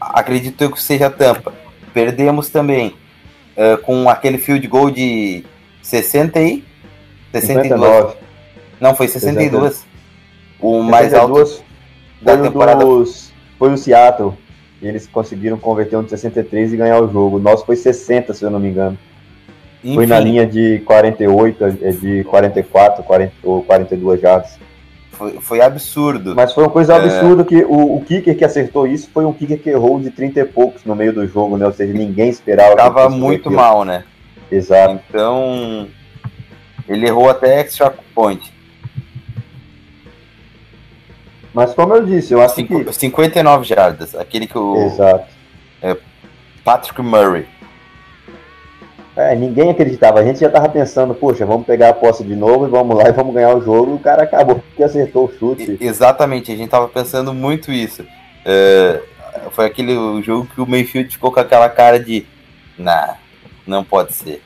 Acredito que seja Tampa. Perdemos também. Uh, com aquele field goal de 60 e. 62. 59. Não, foi 62. 62. O mais alto da temporada. Dos, foi o Seattle. Eles conseguiram converter um de 63 e ganhar o jogo. O nosso foi 60, se eu não me engano. Enfim. Foi na linha de 48, é, de 44 40, ou 42 jardas. Foi, foi absurdo. Mas foi uma coisa é... absurda que o, o kicker que acertou isso foi um kicker que errou de 30 e poucos no meio do jogo, né? Ou seja, ninguém esperava. Tava muito mal, né? Exato. Então, ele errou até extra point. Mas como eu disse, eu acho Cinco, que. 59 jardas, aquele que o. Exato. É, Patrick Murray. É, ninguém acreditava. A gente já tava pensando, poxa, vamos pegar a posse de novo e vamos lá e vamos ganhar o jogo. E o cara acabou que acertou o chute. exatamente, a gente tava pensando muito isso. É, foi aquele jogo que o Mayfield ficou com aquela cara de. Nah, não pode ser.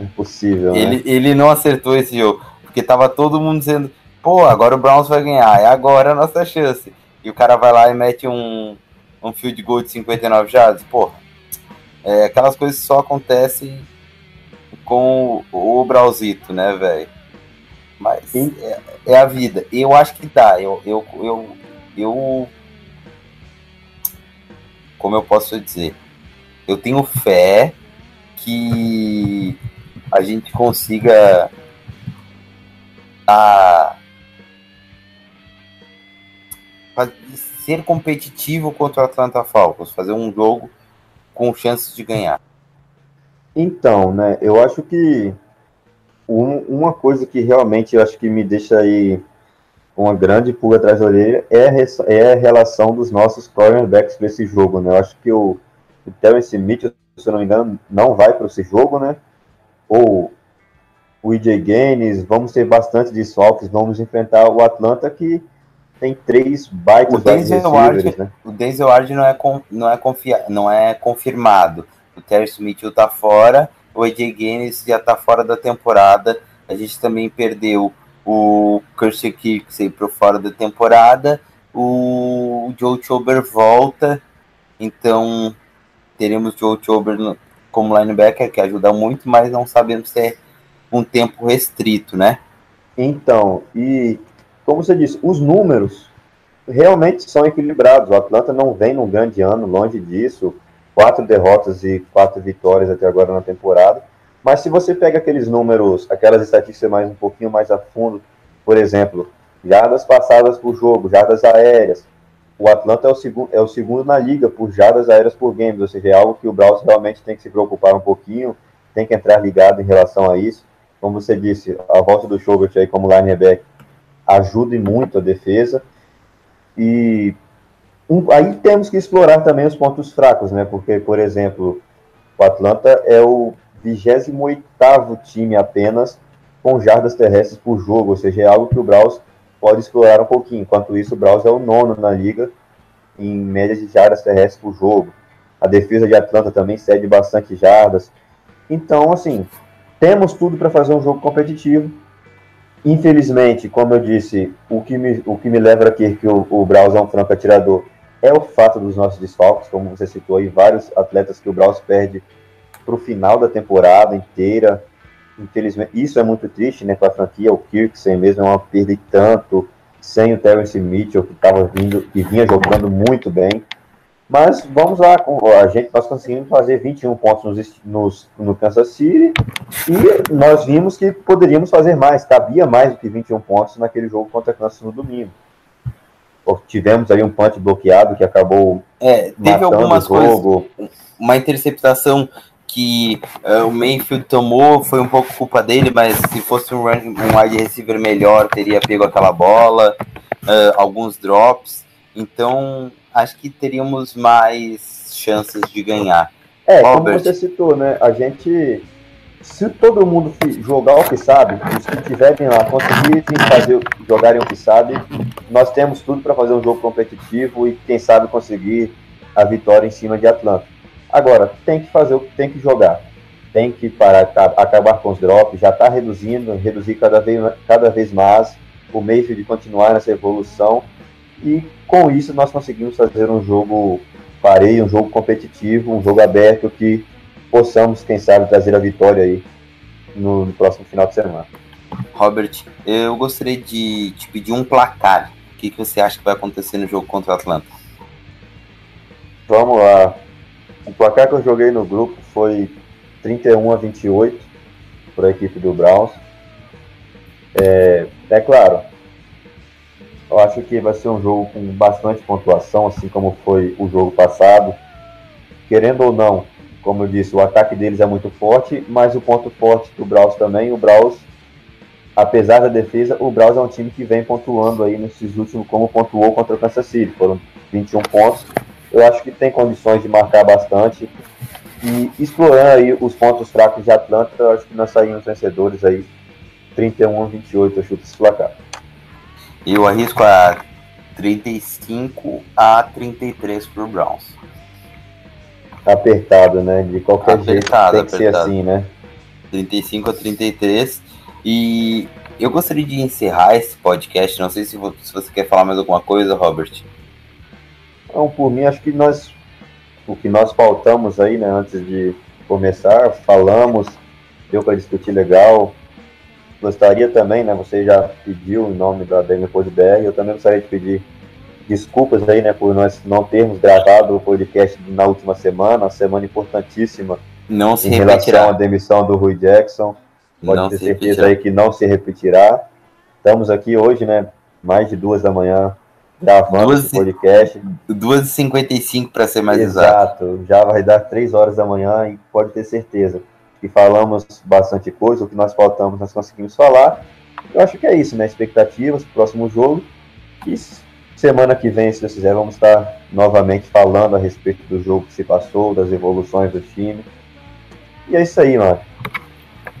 Impossível. Ele, né? ele não acertou esse jogo. Porque tava todo mundo dizendo pô, agora o Browns vai ganhar, é agora a nossa chance. E o cara vai lá e mete um, um field goal de 59 jardas, pô. É, aquelas coisas só acontecem com o, o Brauzito, né, velho? Mas é, é a vida. Eu acho que dá. Eu, eu, eu, eu. Como eu posso dizer? Eu tenho fé que a gente consiga a, ser competitivo contra o Atlanta Falcons, fazer um jogo com chances de ganhar. Então, né, eu acho que um, uma coisa que realmente eu acho que me deixa aí uma grande pulga atrás da orelha é a, é a relação dos nossos cornerbacks para esse jogo, né? Eu acho que o, o Terence Mitchell, se eu não me engano, não vai para esse jogo, né? Ou o EJ Gaines, vamos ter bastante desfalques, vamos enfrentar o Atlanta que tem três baitas o Denzel Ward, né? O Denzel Ward não é, com, não, é confia, não é confirmado. O Terence Mitchell tá fora, o AJ Gaines já tá fora da temporada. A gente também perdeu o Kirsten Kirksey pro fora da temporada. O Joe Chober volta, então teremos Joe Chober como linebacker, que ajuda muito, mas não sabemos se é um tempo restrito, né? Então, e como você disse, os números realmente são equilibrados. O Atlanta não vem num grande ano, longe disso. Quatro derrotas e quatro vitórias até agora na temporada. Mas se você pega aqueles números, aquelas estatísticas mais um pouquinho mais a fundo, por exemplo, jardas passadas por jogo, jardas aéreas. O Atlanta é o, segundo, é o segundo na liga por jardas aéreas por game, ou seja, é algo que o Browns realmente tem que se preocupar um pouquinho, tem que entrar ligado em relação a isso. Como você disse, a volta do Schobert aí como linebacker ajude muito a defesa. E um, aí temos que explorar também os pontos fracos, né? Porque, por exemplo, o Atlanta é o 28 time apenas com jardas terrestres por jogo, ou seja, é algo que o Braus pode explorar um pouquinho. Enquanto isso, o Braus é o nono na liga em média de jardas terrestres por jogo. A defesa de Atlanta também cede bastante jardas. Então, assim, temos tudo para fazer um jogo competitivo. Infelizmente, como eu disse, o que me, o que me leva aqui que o, o Braus é um franco atirador é o fato dos nossos desfalques, como você citou aí, vários atletas que o Braus perde para o final da temporada inteira. Infelizmente, isso é muito triste, né, para a franquia. O Kirksey mesmo é uma perda e tanto, sem o Terence Mitchell, que estava vindo, que vinha jogando muito bem. Mas vamos lá, a gente, nós conseguimos fazer 21 pontos nos, nos, no Kansas City e nós vimos que poderíamos fazer mais, cabia mais do que 21 pontos naquele jogo contra a Kansas no domingo. Tivemos ali um punch bloqueado que acabou. É, teve algumas coisas. Uma interceptação que uh, o Mayfield tomou foi um pouco culpa dele, mas se fosse um, run, um wide receiver melhor, teria pego aquela bola, uh, alguns drops. Então, acho que teríamos mais chances de ganhar. É, Robert. como você citou, né? A gente, se todo mundo jogar o que sabe, os que tiverem lá conseguirem fazer, jogarem o que sabe, nós temos tudo para fazer um jogo competitivo e quem sabe conseguir a vitória em cima de Atlanta. Agora, tem que fazer o que tem que jogar. Tem que parar, acabar com os drops, já está reduzindo, reduzir cada vez, cada vez mais o meio de continuar nessa evolução e com isso, nós conseguimos fazer um jogo pareio, um jogo competitivo, um jogo aberto que possamos, quem sabe, trazer a vitória aí no, no próximo final de semana. Robert, eu gostaria de te pedir um placar. O que, que você acha que vai acontecer no jogo contra o Atlanta? Vamos lá. O placar que eu joguei no grupo foi 31 a 28 para a equipe do Browns. É, é claro, eu acho que vai ser um jogo com bastante pontuação, assim como foi o jogo passado. Querendo ou não, como eu disse, o ataque deles é muito forte, mas o ponto forte do Braus também, o Braus, apesar da defesa, o Braus é um time que vem pontuando aí nesses últimos, como pontuou contra o Kansas City, foram 21 pontos. Eu acho que tem condições de marcar bastante e explorando aí os pontos fracos de Atlanta, eu acho que nós saímos vencedores aí 31 a 28, eu chuto esse placar. Eu arrisco a 35 a 33 pro Browns. Apertado, né? De qualquer apertado, jeito tem que apertado. ser assim, né? 35 a 33. E eu gostaria de encerrar esse podcast. Não sei se você quer falar mais alguma coisa, Robert. Não, por mim, acho que nós. O que nós faltamos aí, né, antes de começar, falamos, deu para discutir legal. Gostaria também, né? Você já pediu em nome da DMPod BR, eu também gostaria de pedir desculpas aí, né, por nós não termos gravado o podcast na última semana, uma semana importantíssima Não se em relação repetirá. à demissão do Rui Jackson. Pode Não ter certeza repetirá. aí que não se repetirá. Estamos aqui hoje, né, mais de duas da manhã, gravando Duas esse e- podcast. 2h55 para ser mais exato. Exato, já vai dar três horas da manhã e pode ter certeza que falamos bastante coisa, o que nós faltamos nós conseguimos falar. Eu acho que é isso, né? Expectativas pro próximo jogo. E semana que vem, se Deus quiser, vamos estar novamente falando a respeito do jogo que se passou, das evoluções do time. E é isso aí, mano.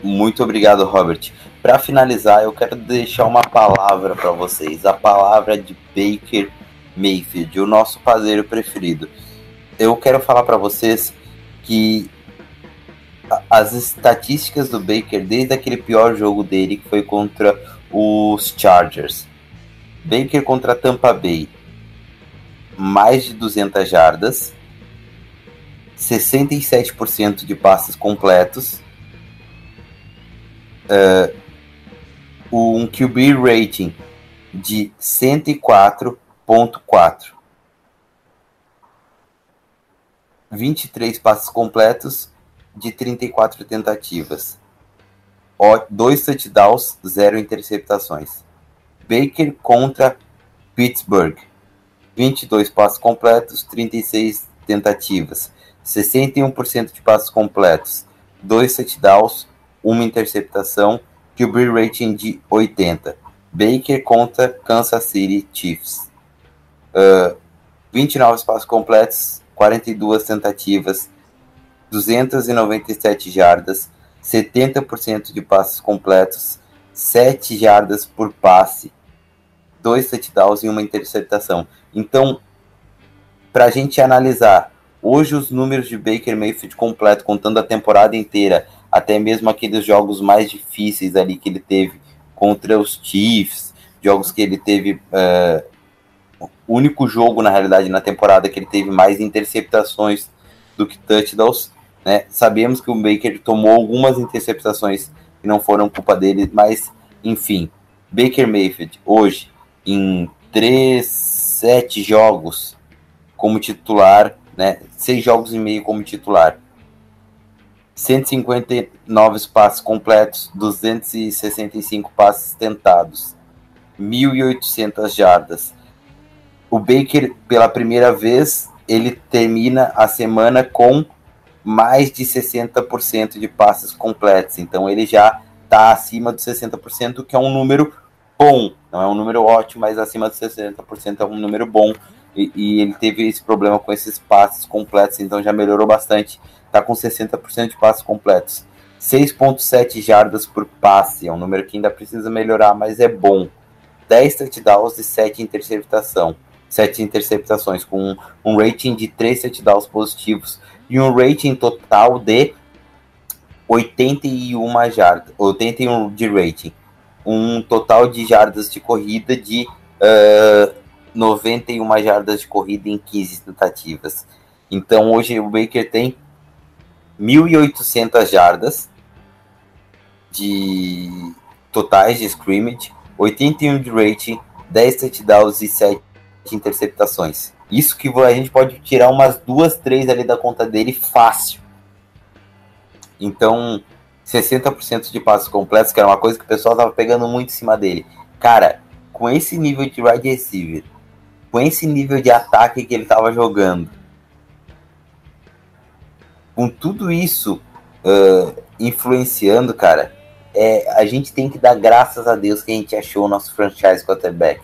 Muito obrigado, Robert. Para finalizar, eu quero deixar uma palavra para vocês, a palavra de Baker Mayfield, o nosso padeiro preferido. Eu quero falar para vocês que as estatísticas do Baker desde aquele pior jogo dele que foi contra os Chargers. Baker contra Tampa Bay. Mais de 200 jardas, 67% de passes completos, um QB rating de 104.4. 23 passes completos de 34 tentativas. Dois touchdowns, zero interceptações. Baker contra Pittsburgh. 22 passes completos, 36 tentativas. 61% de passes completos. Dois touchdowns, uma interceptação, QB rating de 80. Baker contra Kansas City Chiefs. Uh, 29 passos completos, 42 tentativas, 297 jardas, 70% de passes completos, 7 jardas por passe, 2 touchdowns e uma interceptação. Então, para a gente analisar hoje os números de Baker Mayfield completo, contando a temporada inteira, até mesmo aqueles jogos mais difíceis ali que ele teve contra os Chiefs, jogos que ele teve. eh, o único jogo, na realidade, na temporada que ele teve mais interceptações do que touchdowns. Né? Sabemos que o Baker tomou algumas interceptações que não foram culpa dele, mas enfim. Baker Mayfield, hoje, em 3, 7 jogos como titular, né? 6 jogos e meio como titular. 159 passes completos, 265 passes tentados, 1.800 jardas. O Baker, pela primeira vez, ele termina a semana com mais de 60% de passes completos. Então ele já está acima de 60%, que é um número bom. Não é um número ótimo, mas acima de 60% é um número bom. E, e ele teve esse problema com esses passes completos, então já melhorou bastante. Está com 60% de passes completos. 6.7 jardas por passe, é um número que ainda precisa melhorar, mas é bom. 10 touchdowns e 7 interceptação. 7 interceptações, com um, um rating de 3 touchdowns positivos e um rating total de 81 jardas, 81 de rating. Um total de jardas de corrida de uh, 91 jardas de corrida em 15 tentativas. Então hoje o Baker tem 1.800 jardas de totais de scrimmage, 81 de rating, 10 touchdowns e 7 interceptações. Isso que a gente pode tirar umas duas, três ali da conta dele fácil. Então, 60% de passos completos, que era uma coisa que o pessoal tava pegando muito em cima dele. Cara, com esse nível de wide receiver, com esse nível de ataque que ele tava jogando, com tudo isso uh, influenciando, cara, é, a gente tem que dar graças a Deus que a gente achou o nosso franchise quarterback.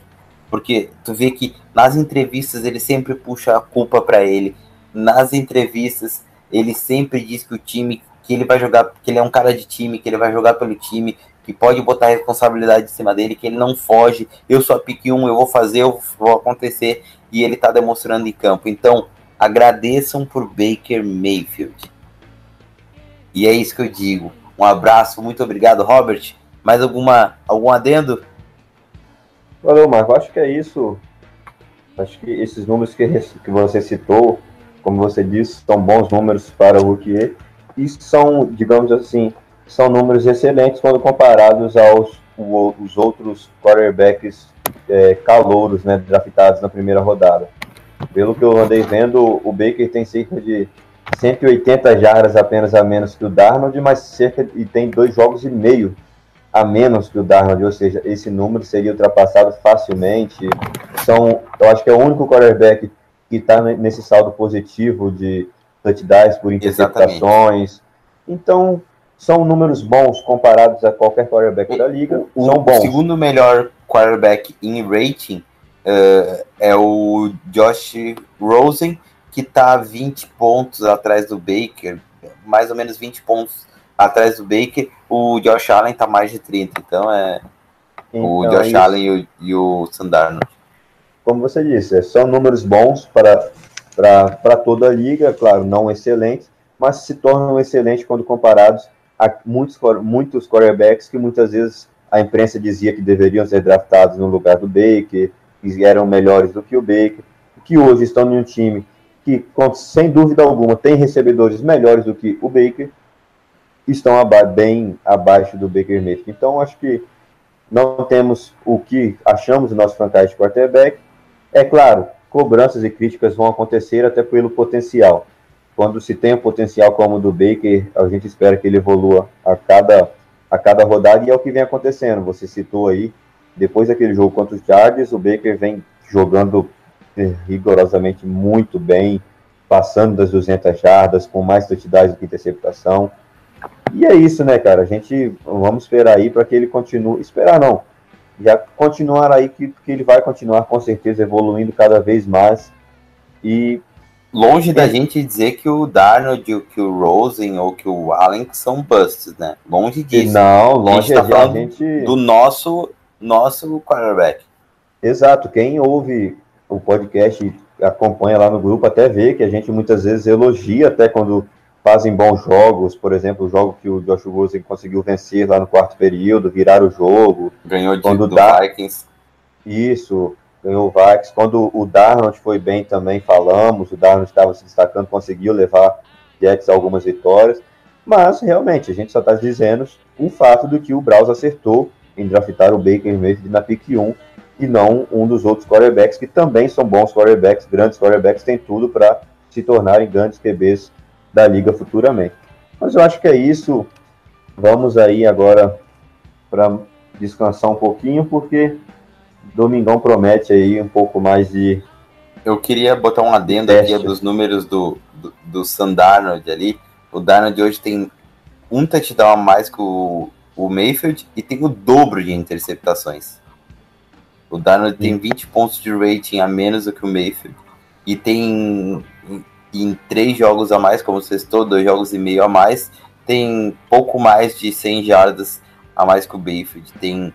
Porque tu vê que nas entrevistas ele sempre puxa a culpa para ele. Nas entrevistas ele sempre diz que o time que ele vai jogar, que ele é um cara de time, que ele vai jogar pelo time, que pode botar responsabilidade em cima dele, que ele não foge. Eu sou a pique 1, eu vou fazer, eu vou acontecer e ele tá demonstrando em campo. Então, agradeçam por Baker Mayfield. E é isso que eu digo. Um abraço, muito obrigado, Robert. Mais alguma algum adendo? Valeu, Marco. Acho que é isso. Acho que esses números que, que você citou, como você disse, são bons números para o Rookie. E são, digamos assim, são números excelentes quando comparados aos os outros quarterbacks é, calouros, né, draftados na primeira rodada. Pelo que eu andei vendo, o Baker tem cerca de 180 jardas apenas a menos que o Darnold, mas cerca e tem dois jogos e meio a menos que o Darnold, ou seja, esse número seria ultrapassado facilmente. São, eu acho que é o único quarterback que está nesse saldo positivo de touchdowns por interceptações. Exatamente. Então, são números bons comparados a qualquer quarterback da liga. O, são bons. O segundo melhor quarterback em rating uh, é o Josh Rosen, que está 20 pontos atrás do Baker, mais ou menos 20 pontos atrás do Baker. O Josh Allen está mais de 30, então é então, o Josh isso. Allen e o, e o Sandarno. Como você disse, são números bons para toda a liga, claro, não excelentes, mas se tornam excelentes quando comparados a muitos, muitos quarterbacks que muitas vezes a imprensa dizia que deveriam ser draftados no lugar do Baker, que eram melhores do que o Baker, que hoje estão em um time que, sem dúvida alguma, tem recebedores melhores do que o Baker, estão aba bem abaixo do Baker Mayfield. Então, acho que não temos o que achamos do nosso franchise de quarterback. É claro, cobranças e críticas vão acontecer até pelo potencial. Quando se tem um potencial como o do Baker, a gente espera que ele evolua a cada, a cada rodada e é o que vem acontecendo. Você citou aí, depois daquele jogo contra os Chargers, o Baker vem jogando rigorosamente muito bem, passando das 200 jardas, com mais touchdowns do que interceptação. E é isso, né, cara? A gente vamos esperar aí para que ele continue. Esperar não. Já continuar aí que, que ele vai continuar com certeza evoluindo cada vez mais. E longe da gente dizer que o Darnold, que o Rosen ou que o Allen são busts, né? Longe disso. Não, longe a gente, tá a gente... do nosso nosso quarterback. Exato. Quem ouve o podcast acompanha lá no grupo até vê que a gente muitas vezes elogia até quando fazem bons jogos, por exemplo, o jogo que o Josh Rosen conseguiu vencer lá no quarto período, virar o jogo. Ganhou de, quando do Dar... Vikings. Isso, ganhou o Vikings. Quando o Darnold foi bem também, falamos, o Darnold estava se destacando, conseguiu levar Jets algumas vitórias. Mas, realmente, a gente só está dizendo o fato de que o Browns acertou em draftar o Baker Mayfield na pick 1 e não um dos outros quarterbacks que também são bons quarterbacks, grandes quarterbacks, têm tudo para se tornarem grandes QBs da liga futuramente. Mas eu acho que é isso. Vamos aí agora para descansar um pouquinho, porque Domingão promete aí um pouco mais de. Eu queria botar um adendo teste. aqui dos números do, do, do Sam Darnold ali. O Darnold hoje tem um touchdown a mais que o, o Mayfield e tem o dobro de interceptações. O Darnold tem 20 pontos de rating a menos do que o Mayfield. E tem em três jogos a mais, como citou, dois jogos e meio a mais. Tem pouco mais de 100 jardas a mais que o Mayfield. Tem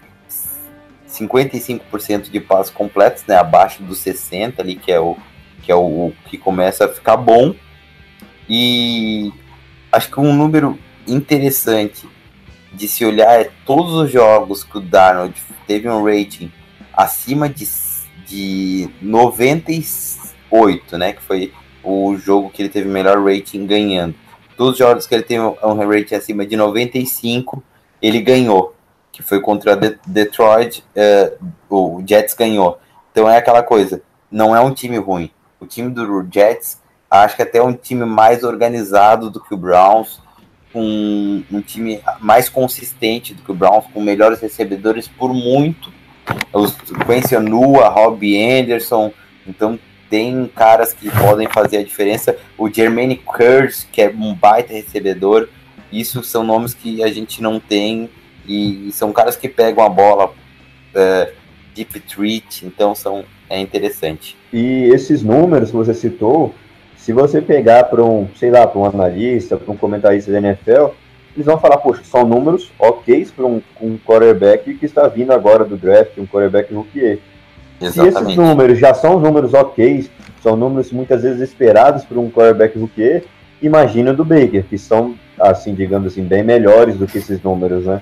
55% de passos completos, né, abaixo dos 60 ali, que é o que é o que começa a ficar bom. E acho que um número interessante de se olhar é todos os jogos que o Darnold teve um rating acima de, de 98, né? Que foi o jogo que ele teve melhor rating ganhando. Todos os jogos que ele teve um rating acima de 95, ele ganhou. Que foi contra De Detroit, uh, o Jets ganhou. Então é aquela coisa, não é um time ruim. O time do Jets, acho que até é um time mais organizado do que o Browns, um, um time mais consistente do que o Browns, com melhores recebedores por muito os Quincy Anua, Robbie Anderson, então tem caras que podem fazer a diferença. O Jermaine Curse, que é um baita recebedor, isso são nomes que a gente não tem e são caras que pegam a bola é, deep treat, então são é interessante. E esses números que você citou, se você pegar para um, sei lá, para um analista, para um comentarista da NFL, eles vão falar, poxa, são números ok para um, um quarterback que está vindo agora do draft, um quarterback rookie. Exatamente. Se esses números já são números ok, são números muitas vezes esperados por um quarterback rookie, imagina do Baker, que são, assim, digamos assim, bem melhores do que esses números, né?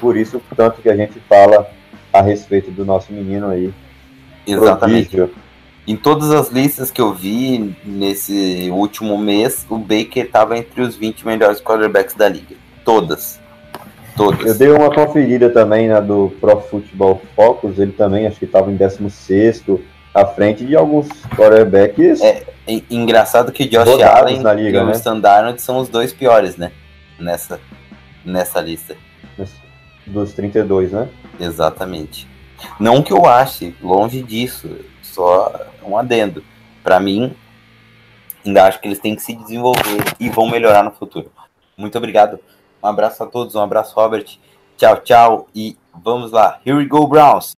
Por isso, tanto que a gente fala a respeito do nosso menino aí. Exatamente. Prodígio. Em todas as listas que eu vi nesse último mês, o Baker estava entre os 20 melhores quarterbacks da liga todas. Todas. Eu dei uma conferida também na do Pro Football Focus, ele também acho que estava em 16 à frente de alguns quarterbacks. É, Engraçado que Josh Allen na liga, e o né? Standard são os dois piores, né? Nessa, nessa lista. Dos 32, né? Exatamente. Não que eu ache, longe disso, só um adendo. Pra mim, ainda acho que eles têm que se desenvolver e vão melhorar no futuro. Muito obrigado. Um abraço a todos, um abraço, Robert. Tchau, tchau. E vamos lá. Here we go, Browns.